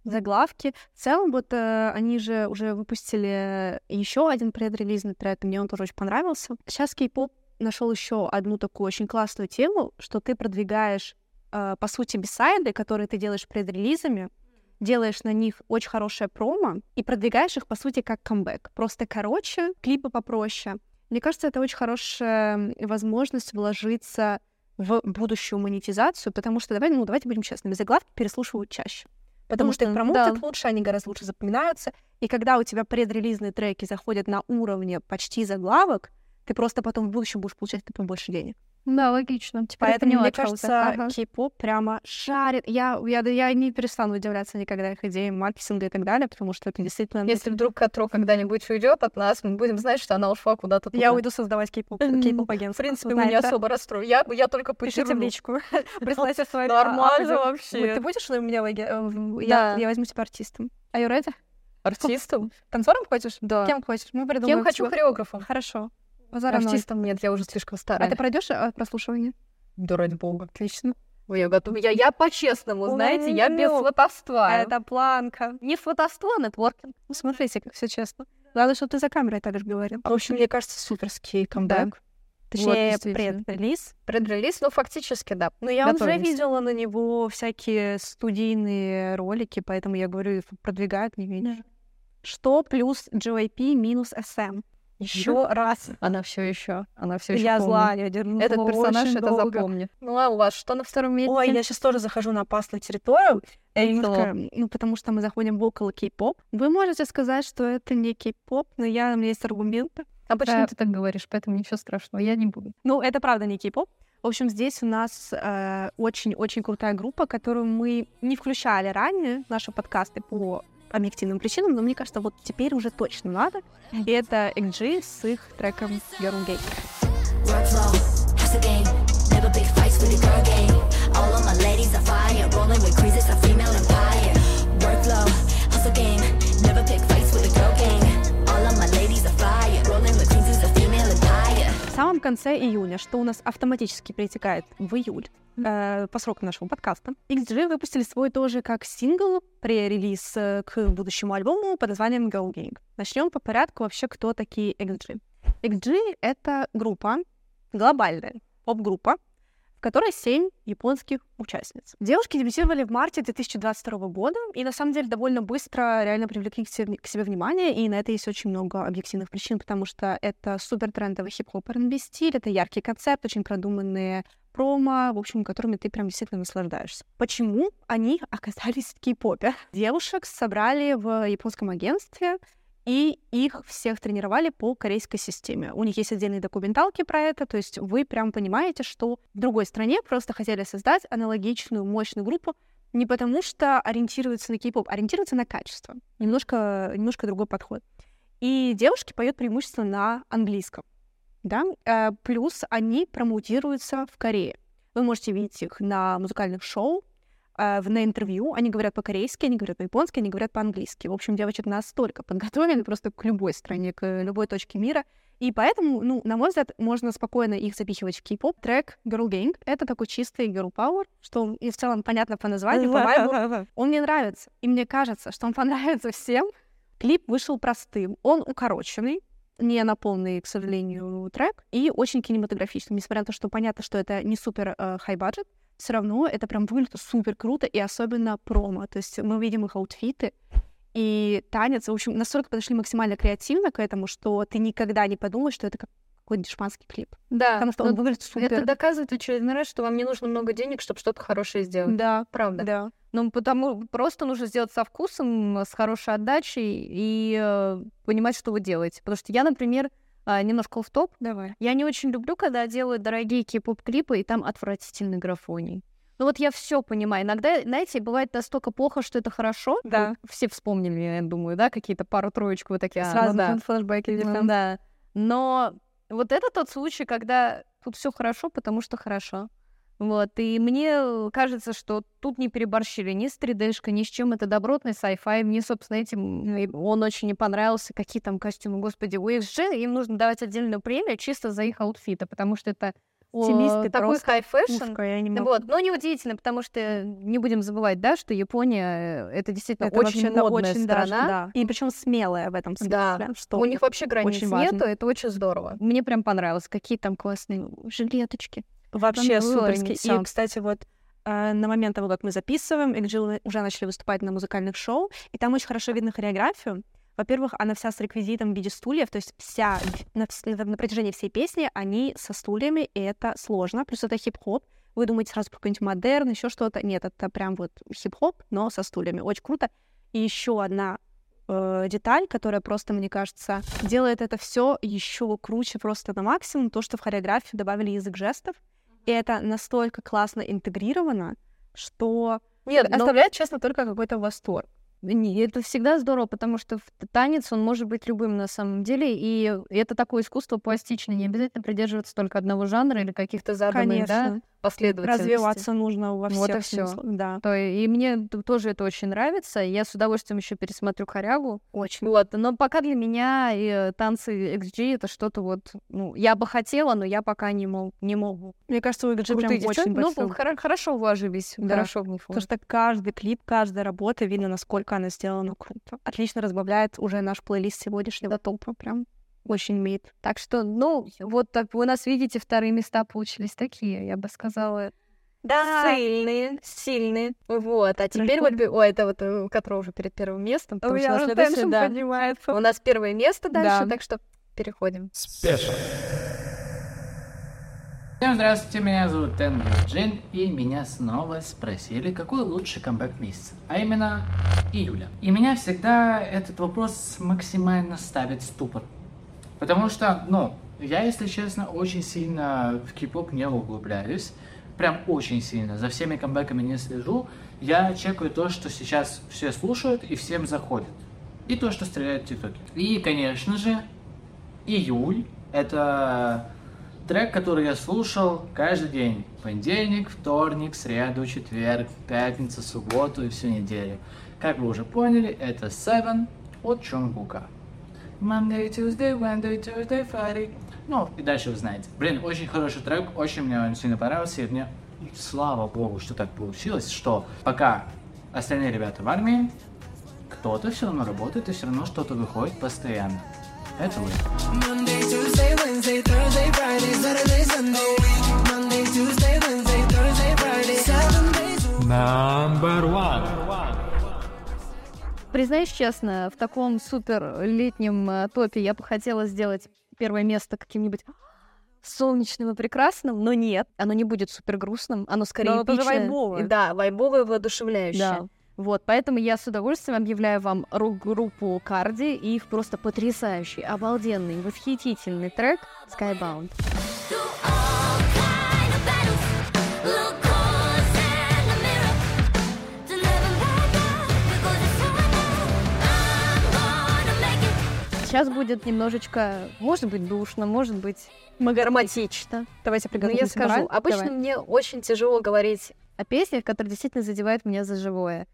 заглавки. В целом, вот э, они же уже выпустили еще один предрелизный трек, и мне он тоже очень понравился. Сейчас кей-поп нашел еще одну такую очень классную тему, что ты продвигаешь, э, по сути, бисайды, которые ты делаешь предрелизами, делаешь на них очень хорошее промо и продвигаешь их, по сути, как камбэк. Просто короче, клипы попроще. Мне кажется, это очень хорошая возможность вложиться в будущую монетизацию, потому что, давай, ну, давайте будем честными, заглавки переслушивают чаще. Потому что их промоутят да. лучше, они гораздо лучше запоминаются. И когда у тебя предрелизные треки заходят на уровне почти заглавок, ты просто потом в будущем будешь получать это побольше денег. Да, логично. Теперь я Поэтому, поняла, мне кажется. Ага. кей-поп прямо шарит. Я, я, я не перестану удивляться никогда их идеям маркетинга и так далее, потому что это действительно... Если вдруг Катро когда-нибудь уйдет от нас, мы будем знать, что она ушла куда-то Я туда. уйду создавать кей-поп, кей-поп В агентство. принципе, мы не особо расстроим. Я, я только Пишите в личку. Присылайте свои Нормально аудио. вообще. Ты будешь у меня в э, в-. Я я возьму тебя артистом. Are you ready? Артистом? Танцором хочешь? Да. Кем хочешь? Мы придумаем. Кем хочу хореографом. Хорошо. Базара ноль. Артистом нет, я уже слишком А старая. ты пройдешь э, прослушивание? Да ради бога. Отлично. Ой, я готова. Я, я по-честному, знаете, я без ну, сватовства. Это планка. Не сватовство, а нетворкинг. Ну, смотрите, как все честно. Главное, что ты за камерой так же говорил. В общем, мне кажется, суперский камбэк. Точнее, действительно. пред-релиз. Предрелиз, ну, фактически, да. Но я уже видела на него всякие студийные ролики, поэтому я говорю, продвигают не меньше. Что плюс JYP минус SM? Еще раз. Она все еще, она все еще Я зла, я держу Этот персонаж очень это долго. запомнит. Ну, а у вас что на втором месте? Ой, я сейчас тоже захожу на опасную территорию. И немножко, ну, потому что мы заходим в около кей-поп. Вы можете сказать, что это не кей-поп, но я, у меня есть аргументы. А почему Да. ты так говоришь? Поэтому ничего страшного, я не буду. Ну, это правда не кей-поп. В общем, здесь у нас э, очень-очень крутая группа, которую мы не включали ранее наши подкасты по объективным причинам, но мне кажется, вот теперь уже точно надо. И это XG с их треком Girl game. Never big fights with the girl gang. All of my ladies are fire. Rolling with creases, a female самом конце июня, что у нас автоматически перетекает в июль, э, по срокам нашего подкаста, XG выпустили свой тоже как сингл пререлиз э, к будущему альбому под названием Go Gang. Начнем по порядку вообще, кто такие XG. XG — это группа, глобальная поп-группа, в которой семь японских участниц. Девушки дебютировали в марте 2022 года и, на самом деле, довольно быстро реально привлекли к себе, к себе внимание, и на это есть очень много объективных причин, потому что это супер трендовый хип-хоп R&B стиль, это яркий концепт, очень продуманные промо, в общем, которыми ты прям действительно наслаждаешься. Почему они оказались в кей-попе? Девушек собрали в японском агентстве, и их всех тренировали по корейской системе. У них есть отдельные документалки про это, то есть вы прям понимаете, что в другой стране просто хотели создать аналогичную мощную группу, не потому что ориентируются на кей-поп, ориентируются на качество. Немножко, немножко другой подход. И девушки поют преимущественно на английском. Да? Э, Плюс они промоутируются в Корее. Вы можете видеть их на музыкальных шоу, э, в- на интервью. Они говорят по-корейски, они говорят по-японски, они говорят по-английски. В общем, девочек настолько подготовлены просто к любой стране, к любой точке мира. И поэтому, ну, на мой взгляд, можно спокойно их запихивать в кей-поп. Трек Girl Gang — это такой чистый girl power, что и в целом понятно по названию, по вайбу. Он мне нравится. И мне кажется, что он понравится всем. Клип вышел простым. Он укороченный, не на полный, к сожалению, трек, и очень кинематографичный. Несмотря на то, что понятно, что это не супер хай баджет, все равно это прям выглядит супер круто, и особенно промо. То есть мы видим их аутфиты, и танец, в общем, настолько подошли максимально креативно к этому, что ты никогда не подумаешь, что это как какой-то дешманский клип. Да, Потому что он выглядит супер. это доказывает в очередной раз, что вам не нужно много денег, чтобы что-то хорошее сделать. Да, Правда. да. Ну, потому просто нужно сделать со вкусом, с хорошей отдачей и э, понимать, что вы делаете. Потому что я, например, а, немножко в топ. Давай. Я не очень люблю, когда делают дорогие кей-поп-клипы, и там отвратительный графоний. Ну вот я все понимаю. Иногда, знаете, бывает настолько плохо, что это хорошо. Да. Вот Все вспомнили, я думаю, да, какие-то пару-троечку вот такие. а, ну Сразу да. флешбеки Ну да. Но вот это тот случай, когда тут все хорошо, потому что хорошо. Вот, и мне э, кажется, что тут не переборщили ни с 3D-шкой, ни с чем. Это добротный sci-fi. Мне, собственно, этим и он очень не понравился. Какие там костюмы, господи. У XG им нужно давать отдельную премию чисто за их аутфиты, потому что это Стилисты такой high fashion. Вот, но неудивительно, потому что не будем забывать, да, что Япония э, это действительно Это очень модная очень даже, страна. да. И причем смелая в этом смысле. Да, что У них вообще границ очень важно. нету, это очень здорово. Мне прям понравилось, какие там классные жилеточки. Вообще суперски. И, кстати, вот э, на момент того, как мы записываем, XG уже начали выступать на музыкальных шоу, и там очень хорошо видно хореографию. Во-первых, она вся с реквизитом в виде стульев, то есть вся на, на протяжении всей песни они со стульями, и это сложно. Плюс это хип-хоп. Вы думаете сразу про какой-нибудь модерн, еще что-то. Нет, это прям вот хип-хоп, но со стульями. Очень круто. И еще одна э, деталь, которая просто, мне кажется, делает это все еще круче просто на максимум, то, что в хореографию добавили язык жестов. И это настолько классно интегрировано, что Нет, но- оставляет, честно, только какой-то восторг. Не, это всегда здорово, потому что танец, он может быть любым на самом деле, и это такое искусство пластичное, не обязательно придерживаться только одного жанра или каких-то заданных, да, Конечно. последовательностей. Развиваться нужно во всех Вот и смыслах. Да, То и мне тоже это очень нравится. Я с удовольствием еще пересмотрю корягу. очень. Вот, но пока для меня э, танцы XG это что-то вот, ну, я бы хотела, но я пока не, мог, не могу. Мне кажется, у XG прям очень ну, хоро- хорошо вложились, Да. хорошо в них. Потому что каждый клип, каждая работа, видно, насколько она сделана круто. Отлично разбавляет уже наш плейлист сегодняшнего топа. Прям очень имеет. Так что, ну, вот так вы нас видите, вторые места получились такие, я бы сказала. Да. Сильные, сильные. Вот. А теперь вот, ой, это вот, э, который уже перед первым местом. потому что на следующее, да. поднимается. У нас первое место дальше, Да. так что переходим. Спешл. Всем здравствуйте, меня зовут Тен Джин, и меня снова спросили, какой лучший камбэк месяца, а именно июля. И меня всегда этот вопрос максимально ставит в ступор. Потому что, ну, я, если честно, очень сильно в кей-поп не углубляюсь. Прям очень сильно. За всеми камбэками не слежу. Я чекаю то, что сейчас все слушают и всем заходит. И то, что стреляет в ТикТоке. И, конечно же, июль — это трек, который я слушал каждый день. Понедельник, вторник, среду, четверг, пятница, субботу и всю неделю. Как вы уже поняли, это Seven от Чонгука. Monday, Tuesday, Wednesday, Thursday, Friday. Ну, и дальше вы знаете. Блин, очень хороший трек, очень мне он сильно понравился, и мне, слава богу, что так получилось, что пока остальные ребята в армии, кто-то все равно работает и все равно что-то выходит постоянно. Это вы. Monday, Tuesday, Wednesday, Thursday, Friday, Saturday, Sunday. Monday, Tuesday, Wednesday, Thursday, Friday. Seven days a week. Number one. Признаюсь честно, в таком супер летнем э, топе я бы хотела сделать первое место каким-нибудь солнечным и прекрасным, но нет, оно не будет супер грустным, оно скорее тоже эпичное. вайбовое. Да, вайбовое, воодушевляющее. Да. Вот, поэтому я с удовольствием объявляю вам рок-группу Карди и их просто потрясающий, обалденный, восхитительный трек Skybound. Look Сейчас будет немножечко, может быть, душно, может быть, драматично. Давайте Ну, приготовим я скажу, мораль. обычно Давай. мне очень тяжело говорить о песнях, которые действительно задевают меня за живое.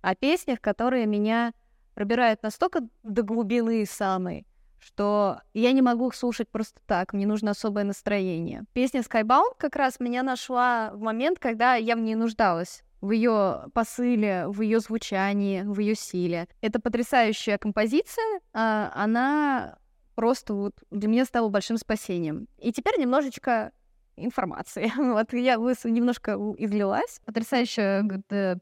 О песнях, которые меня пробирают настолько до глубины самой, что я не могу их слушать просто так, мне нужно особое настроение. Песня Skybound как раз меня нашла в момент, когда я в ней нуждалась в ее посыле, в ее звучании, в ее силе. Это потрясающая композиция, а, она просто вот для меня стала большим спасением. И теперь немножечко информации. Вот я немножко излилась. Потрясающая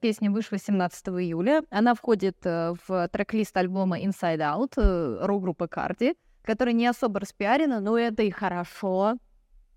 песня вышла 17 июля. Она входит э, в трек-лист альбома Inside Out э, рок-группы Карди, которая не особо распиарена, но это и хорошо.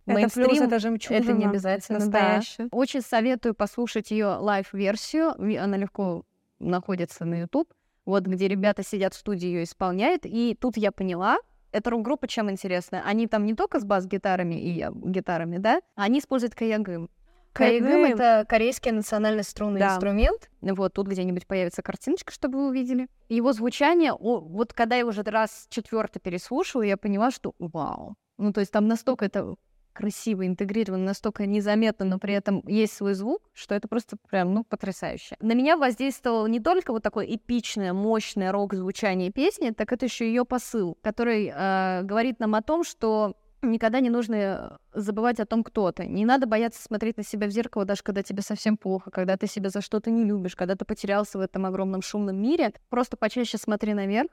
Это плюс, Мейнстрим это жемчужина. это не обязательно, да. настоящая. Очень советую послушать ее live-версию. Она легко находится на YouTube. Вот где ребята сидят в студии ее исполняют. И тут я поняла, эта рок-группа чем интересна? Они там не только с бас-гитарами и гитарами, да? Они используют каягым. Кайгым. — это корейский национальный струнный Да. инструмент. Вот тут где-нибудь появится картиночка, чтобы вы увидели. Его звучание, о, вот когда я уже раз четвертый переслушала, я поняла, что вау. Ну, то есть там настолько это красиво интегрировано, настолько незаметно, но при этом есть свой звук, что это просто прям, ну, потрясающе. На меня воздействовало не только вот такое эпичное, мощное рок-звучание песни, так это еще ее посыл, который э, говорит нам о том, что никогда не нужно забывать о том, кто ты. Не надо бояться смотреть на себя в зеркало, даже когда тебе совсем плохо, когда ты себя за что-то не любишь, когда ты потерялся в этом огромном шумном мире. Просто почаще смотри наверх.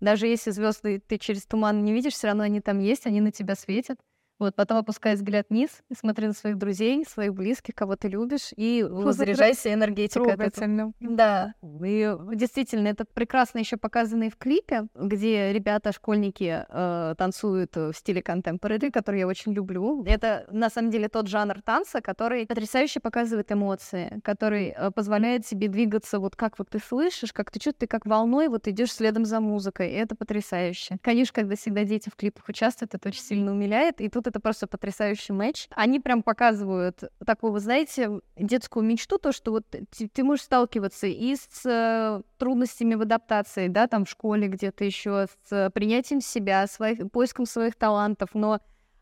Даже если звезды ты через туман не видишь, все равно они там есть, они на тебя светят. Вот, потом опускай взгляд вниз и смотри на своих друзей, своих близких, кого ты любишь, и заряжайся энергетикой. Трогательно. Да, и действительно, это прекрасно еще показано и в клипе, где ребята, школьники э, танцуют в стиле contemporary, который я очень люблю. Это на самом деле тот жанр танца, который потрясающе показывает эмоции, который э, позволяет тебе двигаться вот как вот ты слышишь, как ты чувствуешь, ты как волной вот идешь следом за музыкой, и это потрясающе. Конечно, когда всегда дети в клипах участвуют, это очень сильно умиляет, и тут это просто потрясающий матч. Они прям показывают такую, вы знаете, детскую мечту, то, что вот ты, ты можешь сталкиваться и с э, трудностями в адаптации, да, там в школе где-то еще, с э, принятием себя, своих, поиском своих талантов, но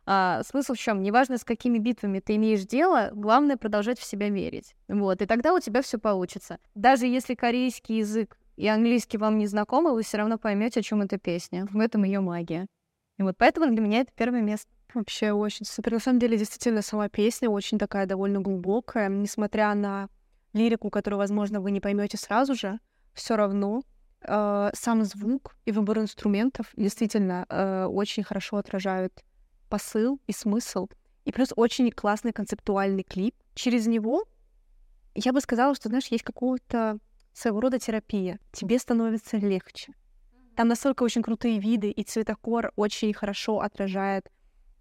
а, смысл в чем? Неважно, с какими битвами ты имеешь дело, главное продолжать в себя верить. Вот, и тогда у тебя все получится. Даже если корейский язык и английский вам не знакомы, вы все равно поймете, о чем эта песня. В этом ее магия. И вот поэтому для меня это первое место. Вообще очень супер. На самом деле, действительно, сама песня очень такая довольно глубокая, несмотря на лирику, которую, возможно, вы не поймете сразу же, все равно э, сам звук и выбор инструментов действительно э, очень хорошо отражают посыл и смысл. И плюс очень классный концептуальный клип. Через него я бы сказала, что, знаешь, есть какого-то своего рода терапия. Тебе становится легче. Там настолько очень крутые виды, и цветокор очень хорошо отражает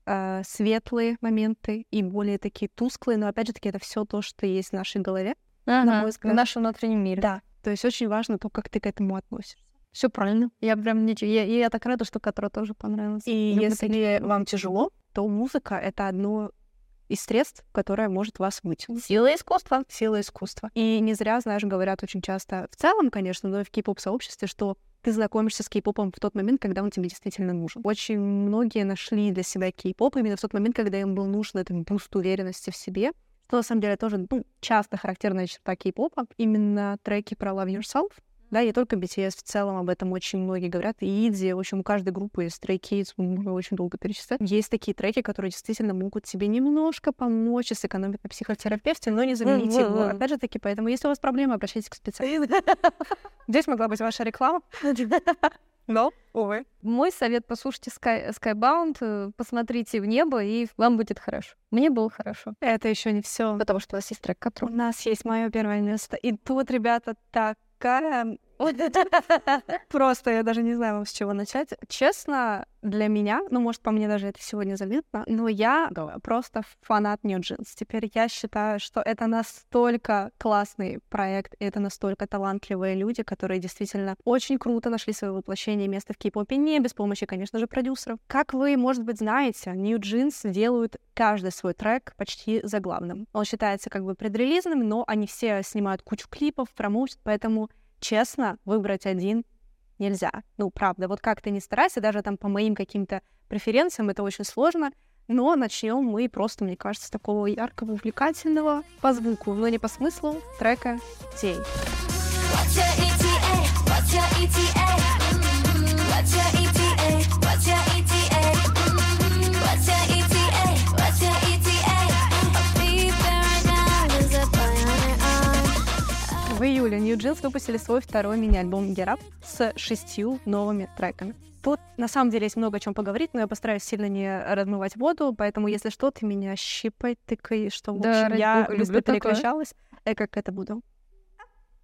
э, светлые моменты и более такие тусклые, но опять же таки это все то, что есть в нашей голове. Ага, мой в взгляд. нашем внутреннем мире. Да. То есть очень важно то, как ты к этому относишься. Все правильно. Я прям ничего. Я, я так рада, что Катро тоже понравилось. И Люблю если такие. вам тяжело, то музыка — это одно из средств, которое может вас вытянуть. Сила искусства. Сила искусства. И не зря, знаешь, говорят очень часто, в целом, конечно, но и в кей-поп-сообществе, что ты знакомишься с кей-попом в тот момент, когда он тебе действительно нужен. Очень многие нашли для себя кей-поп именно в тот момент, когда им был нужен этот boost уверенности в себе, что на самом деле тоже ну, часто характерная черта кей-попа. Именно треки про Love Yourself, да, не только BTS, в целом об этом очень многие говорят. И Иди, в общем, у каждой группы Stray Kids, можно очень долго перечислять. Есть такие треки, которые действительно могут тебе немножко помочь и сэкономить на психотерапевте, но не заменить его. Опять же таки, поэтому если у вас проблемы, обращайтесь к специалисту. Здесь могла быть ваша реклама. Но, увы. Мой совет — послушайте Sky, Skybound, э, посмотрите в небо, и вам будет хорошо. Мне было хорошо. Это еще не все. Потому что у нас есть трек У Катро. нас есть мое первое место. И тут, ребята, такая... Просто я даже не знаю, с чего начать. Честно, для меня, ну, может, по мне даже это сегодня заметно, но я просто фанат New Jeans. Теперь я считаю, что это настолько классный проект, и это настолько талантливые люди, которые действительно очень круто нашли свое воплощение и место в кей-попе, не без помощи, конечно же, продюсеров. Как вы, может быть, знаете, New Jeans делают каждый свой трек почти заглавным. Он считается как бы предрелизным, но они все снимают кучу клипов, промоушен, поэтому честно, выбрать один нельзя. Ну, правда, вот как ты не старайся, даже там по моим каким-то преференциям это очень сложно. Но начнем мы просто, мне кажется, с такого яркого, увлекательного по звуку, но не по смыслу трека «День». What's your ETA? What's your ETA? Июле New Jeans выпустили свой второй мини-альбом Get Up с шестью новыми треками. Тут на самом деле есть много о чем поговорить, но я постараюсь сильно не размывать воду, поэтому если что, ты меня щипай, тыкай, что в Да, общем, я бога, без люблю такое. переключалась. Я как это буду.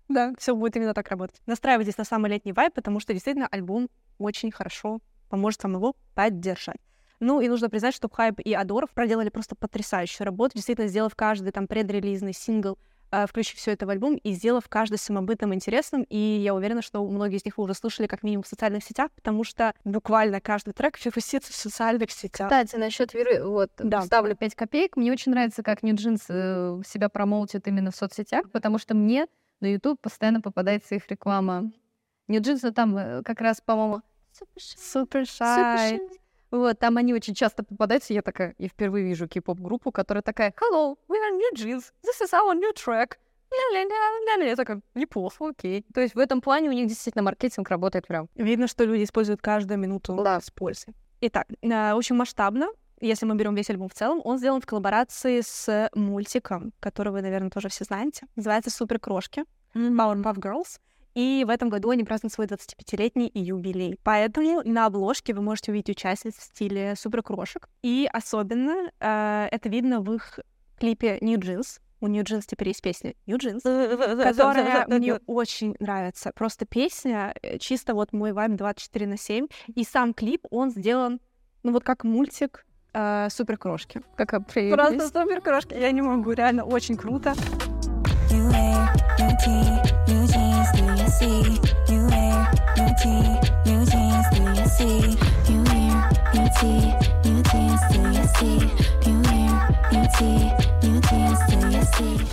Да, все будет именно так работать. Настраивайтесь на самый летний вайб, потому что действительно альбом очень хорошо поможет вам его поддержать. Ну и нужно признать, что Хайп и Адоров проделали просто потрясающую работу, действительно сделав каждый там предрелизный сингл э, включив все это в альбом и сделав каждый самобытным интересным. И я уверена, что многие из них вы уже слышали как минимум в социальных сетях, потому что буквально каждый трек висится в социальных сетях. Кстати, насчет Веры, вот, Да. ставлю 5 копеек. Мне очень нравится, как New Jeans э, себя промоутит именно в соцсетях, потому что мне на YouTube постоянно попадается их реклама. New Jeans, ну, там э, как раз, по-моему, Супер шай. Вот, там они очень часто попадаются. Я такая, я впервые вижу кей-поп-группу, которая такая, Hello, we are New Jeans, this is our new track. Ля-ля-ля-ля-ля. Я такая, неплохо, окей. То есть в этом плане у них действительно маркетинг работает прям. Видно, что люди используют каждую минуту Да. с пользой. Итак, э, очень масштабно. Если мы берем весь альбом в целом, он сделан в коллаборации с мультиком, который вы, наверное, тоже все знаете. Называется «Супер крошки» Powerpuff Girls. И в этом году они празднуют свой 25-летний юбилей. Поэтому на обложке вы можете увидеть участниц в стиле супер крошек. И особенно э, это видно в их клипе New Jeans. У New Jeans теперь есть песня New Jeans, которая мне очень нравится. Просто песня, э, чисто вот мой вайб 24 на 7. И сам клип, он сделан, ну вот как мультик э, Супер Крошки. Какая Просто прелесть. Супер Крошки, я не могу, реально очень круто. You wear new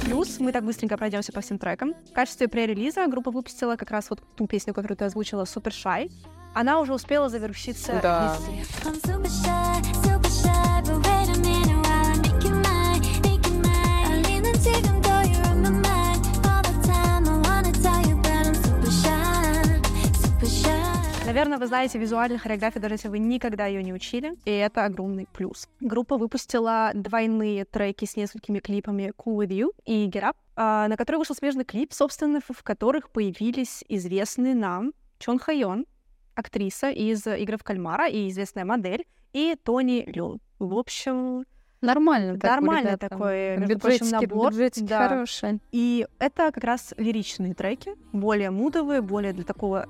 Плюс мы так быстренько пройдемся по всем трекам. В качестве пререлиза группа выпустила как раз вот ту песню, которую ты озвучила, Супер Шай. Она уже успела завершиться Да. везде. Наверное, вы знаете визуальную хореографию, даже если вы никогда ее не учили, и это огромный плюс. Группа выпустила двойные треки с несколькими клипами Cool With You и Get Up, а, на который вышел смежный клип, собственно, в которых появились известные нам Чон Хайон, актриса из «Игры в кальмара» и известная модель, и Тони Лю. В общем, Нормально. так Нормально ребят такой, между прочим, набор. бюджетики Да. хорошие. И это как раз лиричные треки, более мудовые, более для такого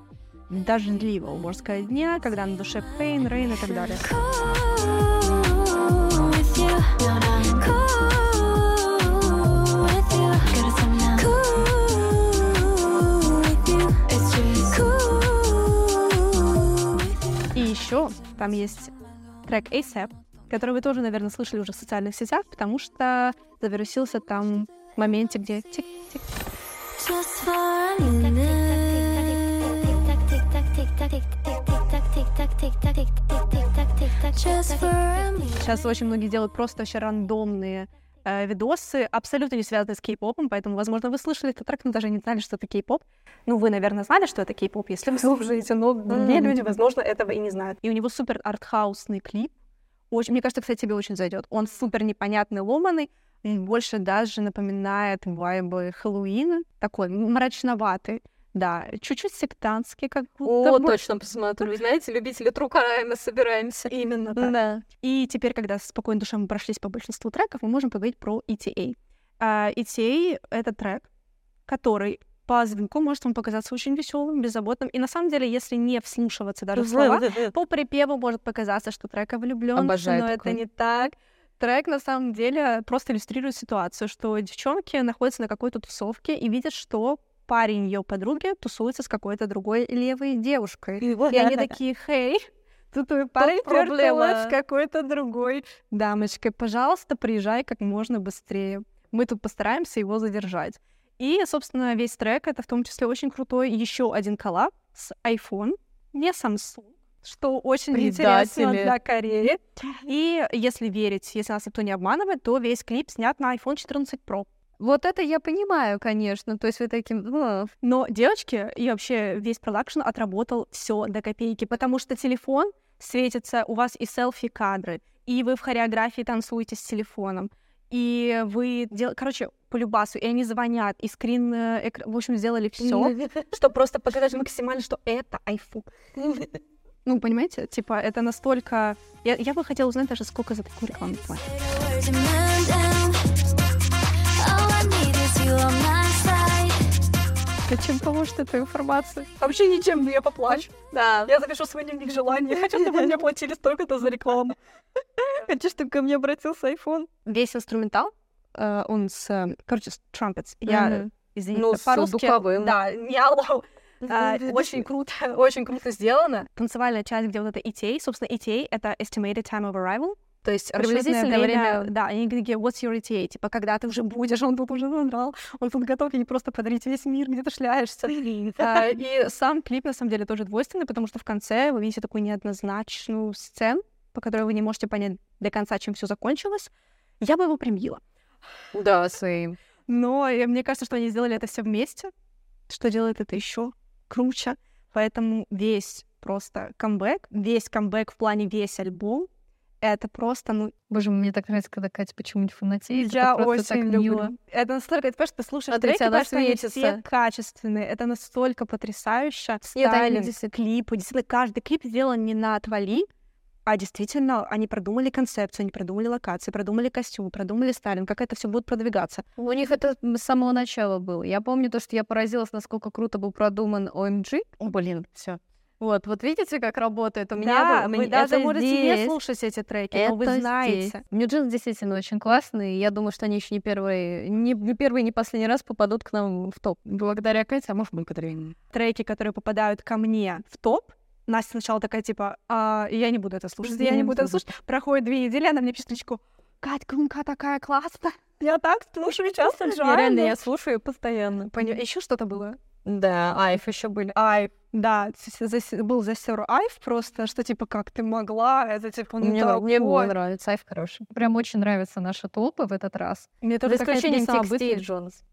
дождливого, можно сказать, дня, когда на душе пейн, рейн и так далее. И еще там есть трек ASAP, который вы тоже, наверное, слышали уже в социальных сетях, потому что завирусился там в моменте, где тик-тик. Сейчас очень многие делают просто вообще рандомные э, видосы, абсолютно не связанные с кей-попом, поэтому, возможно, вы слышали этот трек, но даже не знали, что это кей-поп. Ну, вы, наверное, знали, что это кей-поп, если вы слушаете, но другие люди, возможно, этого и не знают. И у него супер артхаусный клип. Очень, мне кажется, кстати, тебе очень зайдет. Он супер непонятный, ломаный, м, больше даже напоминает вайбы Хэллоуина, такой мрачноватый. Да, чуть-чуть сектантский, как будто О, бы. точно посмотрю. Знаете, любители True Crime собираемся. Именно так. Да. И теперь, когда с спокойной душой мы прошлись по большинству треков, мы можем поговорить про ETA. А, ETA — это трек, который по звуку может вам показаться очень веселым, беззаботным. И на самом деле, если не вслушиваться даже в слова, по припеву может показаться, что трек о влюбленности, Обожаю но такое. это не так. Трек на самом деле просто иллюстрирует ситуацию, что девчонки находятся на какой-то тусовке и видят, что парень ее подруги тусуется с какой-то другой левой девушкой. И они такие, хей, тут парень проблема. с какой-то другой дамочкой. Пожалуйста, приезжай как можно быстрее. Мы тут постараемся его задержать. И, собственно, весь трек — это в том числе очень крутой еще один коллаб с iPhone, не Samsung, что очень интересно Предатели. для Кореи. И если верить, если нас никто не обманывает, то весь клип снят на iPhone 14 Pro. Вот это я понимаю, конечно. То есть вы таким... Но девочки и вообще весь продакшн отработал все до копейки, потому что телефон светится, у вас и селфи-кадры, и вы в хореографии танцуете с телефоном, и вы дел... короче, по любасу, и они звонят, и скрин, э, экр- в общем, сделали все, чтобы просто показать максимально, что это iPhone. Ну, понимаете, типа, это настолько... Я, я бы хотела узнать даже, сколько за такую рекламу платят. Зачем поможет эта информация? Вообще ничем, но я поплачу. Да. Я запишу свой дневник желаний. Хочу, чтобы мне платили столько-то за рекламу. Хочу, чтобы ко мне обратился iPhone. Весь инструментал э, он с, короче, с trumpets. Я, извините, Ну, с духовым. Да, не. А, Очень круто, очень круто сделано. Танцевальная часть, где вот это ETA, собственно, ETA — это Estimated Time of Arrival, то есть приблизительное время, время. да, они такие, what's your ETA, типа, когда ты уже будешь, он тут уже надрал, он тут готов ей просто подарить весь мир, где ты шляешься. А, И сам клип, на самом деле, тоже двойственный, потому что в конце вы видите такую неоднозначную сцену, по которой вы не можете понять до конца, чем все закончилось. Я бы его примила. Да, same. Но мне кажется, что они сделали это все вместе, что делает это еще круче. Поэтому весь просто камбэк, весь камбэк в плане весь альбом, это просто, ну, Боже, мне так нравится, когда Катя почему-нибудь фанатеет. я это просто очень так люблю. мило. Это настолько, ты понимаешь, ты слушаешь Смотрите, треки, она понимаешь, что все качественные, это настолько потрясающе. Стайлинг, действительно- клипы, действительно, каждый клип сделан не на отвали, а действительно, они продумали концепцию, они продумали локации, продумали костюмы, продумали стайлинг, как это все будет продвигаться. У них это с самого начала было. Я помню то, что я поразилась, насколько круто был продуман OMG. Блин, все. Вот, вот видите, как работает? У меня Да, был- вы это даже можете не здесь, слушать эти треки, это но вы знаете. здесь. Нью-Джинс действительно очень классный. и Я думаю, что они еще не первые, не, не первый, не последний раз попадут к нам в топ. Благодаря Кате, а может, благодаря им. треки, которые попадают ко мне в топ, Настя сначала такая, типа, «А, я не буду это слушать, я не буду это слушать. Проходит две недели, она мне пишет личку, Кать, Гунка такая классная. Я так слушаю часто Джоанну». реально, я слушаю постоянно. Еще что-то было? Да, Айф еще были. Айв, да, за- был засер Айв просто, что типа, как ты могла, это типа, ну мне, мне такое. нравится, Айф хороший. Прям очень нравятся наши топы в этот раз. Мне За тоже такая исключением текстиль. Джонс.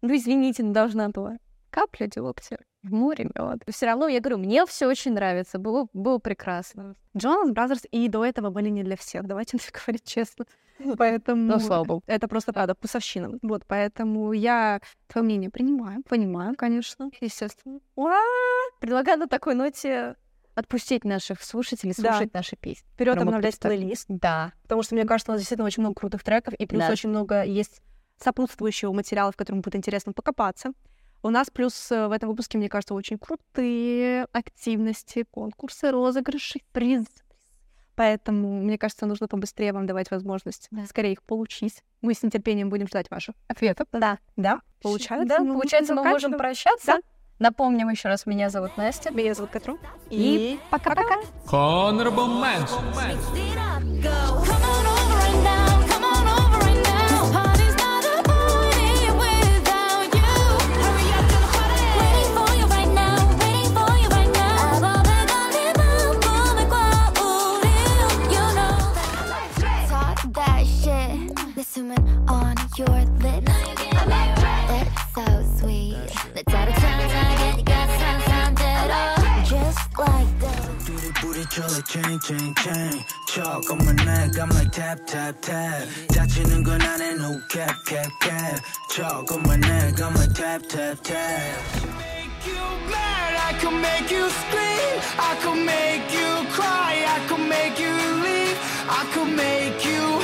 Ну, извините, но должна была. Капля дегтя море мед. Все равно, я говорю, мне все очень нравится. Было, было прекрасно. Jonas Brothers и до этого были не для всех, давайте говорить честно. Поэтому Ну, слава богу. это просто правда, вкусовщина. Вот, поэтому я твое мнение принимаю, понимаю, конечно, естественно. Ура! Предлагаю на такой ноте отпустить наших слушателей, Да. слушать наши песни. Вперед обновлять плейлист, Да. потому что мне кажется, у нас действительно очень много крутых треков, и плюс Да. очень много есть сопутствующего материала, в котором будет интересно покопаться. У нас плюс э, в этом выпуске, мне кажется, очень крутые активности, конкурсы, розыгрыши, приз. Поэтому, мне кажется, нужно побыстрее вам давать возможность Да. скорее их получить. Мы с нетерпением будем ждать ваших Ответов. Да, да, получается. Да, ну, получается, мы можем прощаться. Да. Напомним еще раз, меня зовут Настя. Меня зовут Катру. И пока-пока. Honorable. shit. 내 숨은 on your lips. It's so sweet. 내 따뜻하게 네가 상상대로. Just like that. Booty booty chill like chain chain chain Chalk on my neck I'm like tap tap tap 다치는 건 아닌 no cap cap cap Chalk on my neck I'm like tap tap tap Make you mad I can make you scream I can make you cry I can make you leave I can make you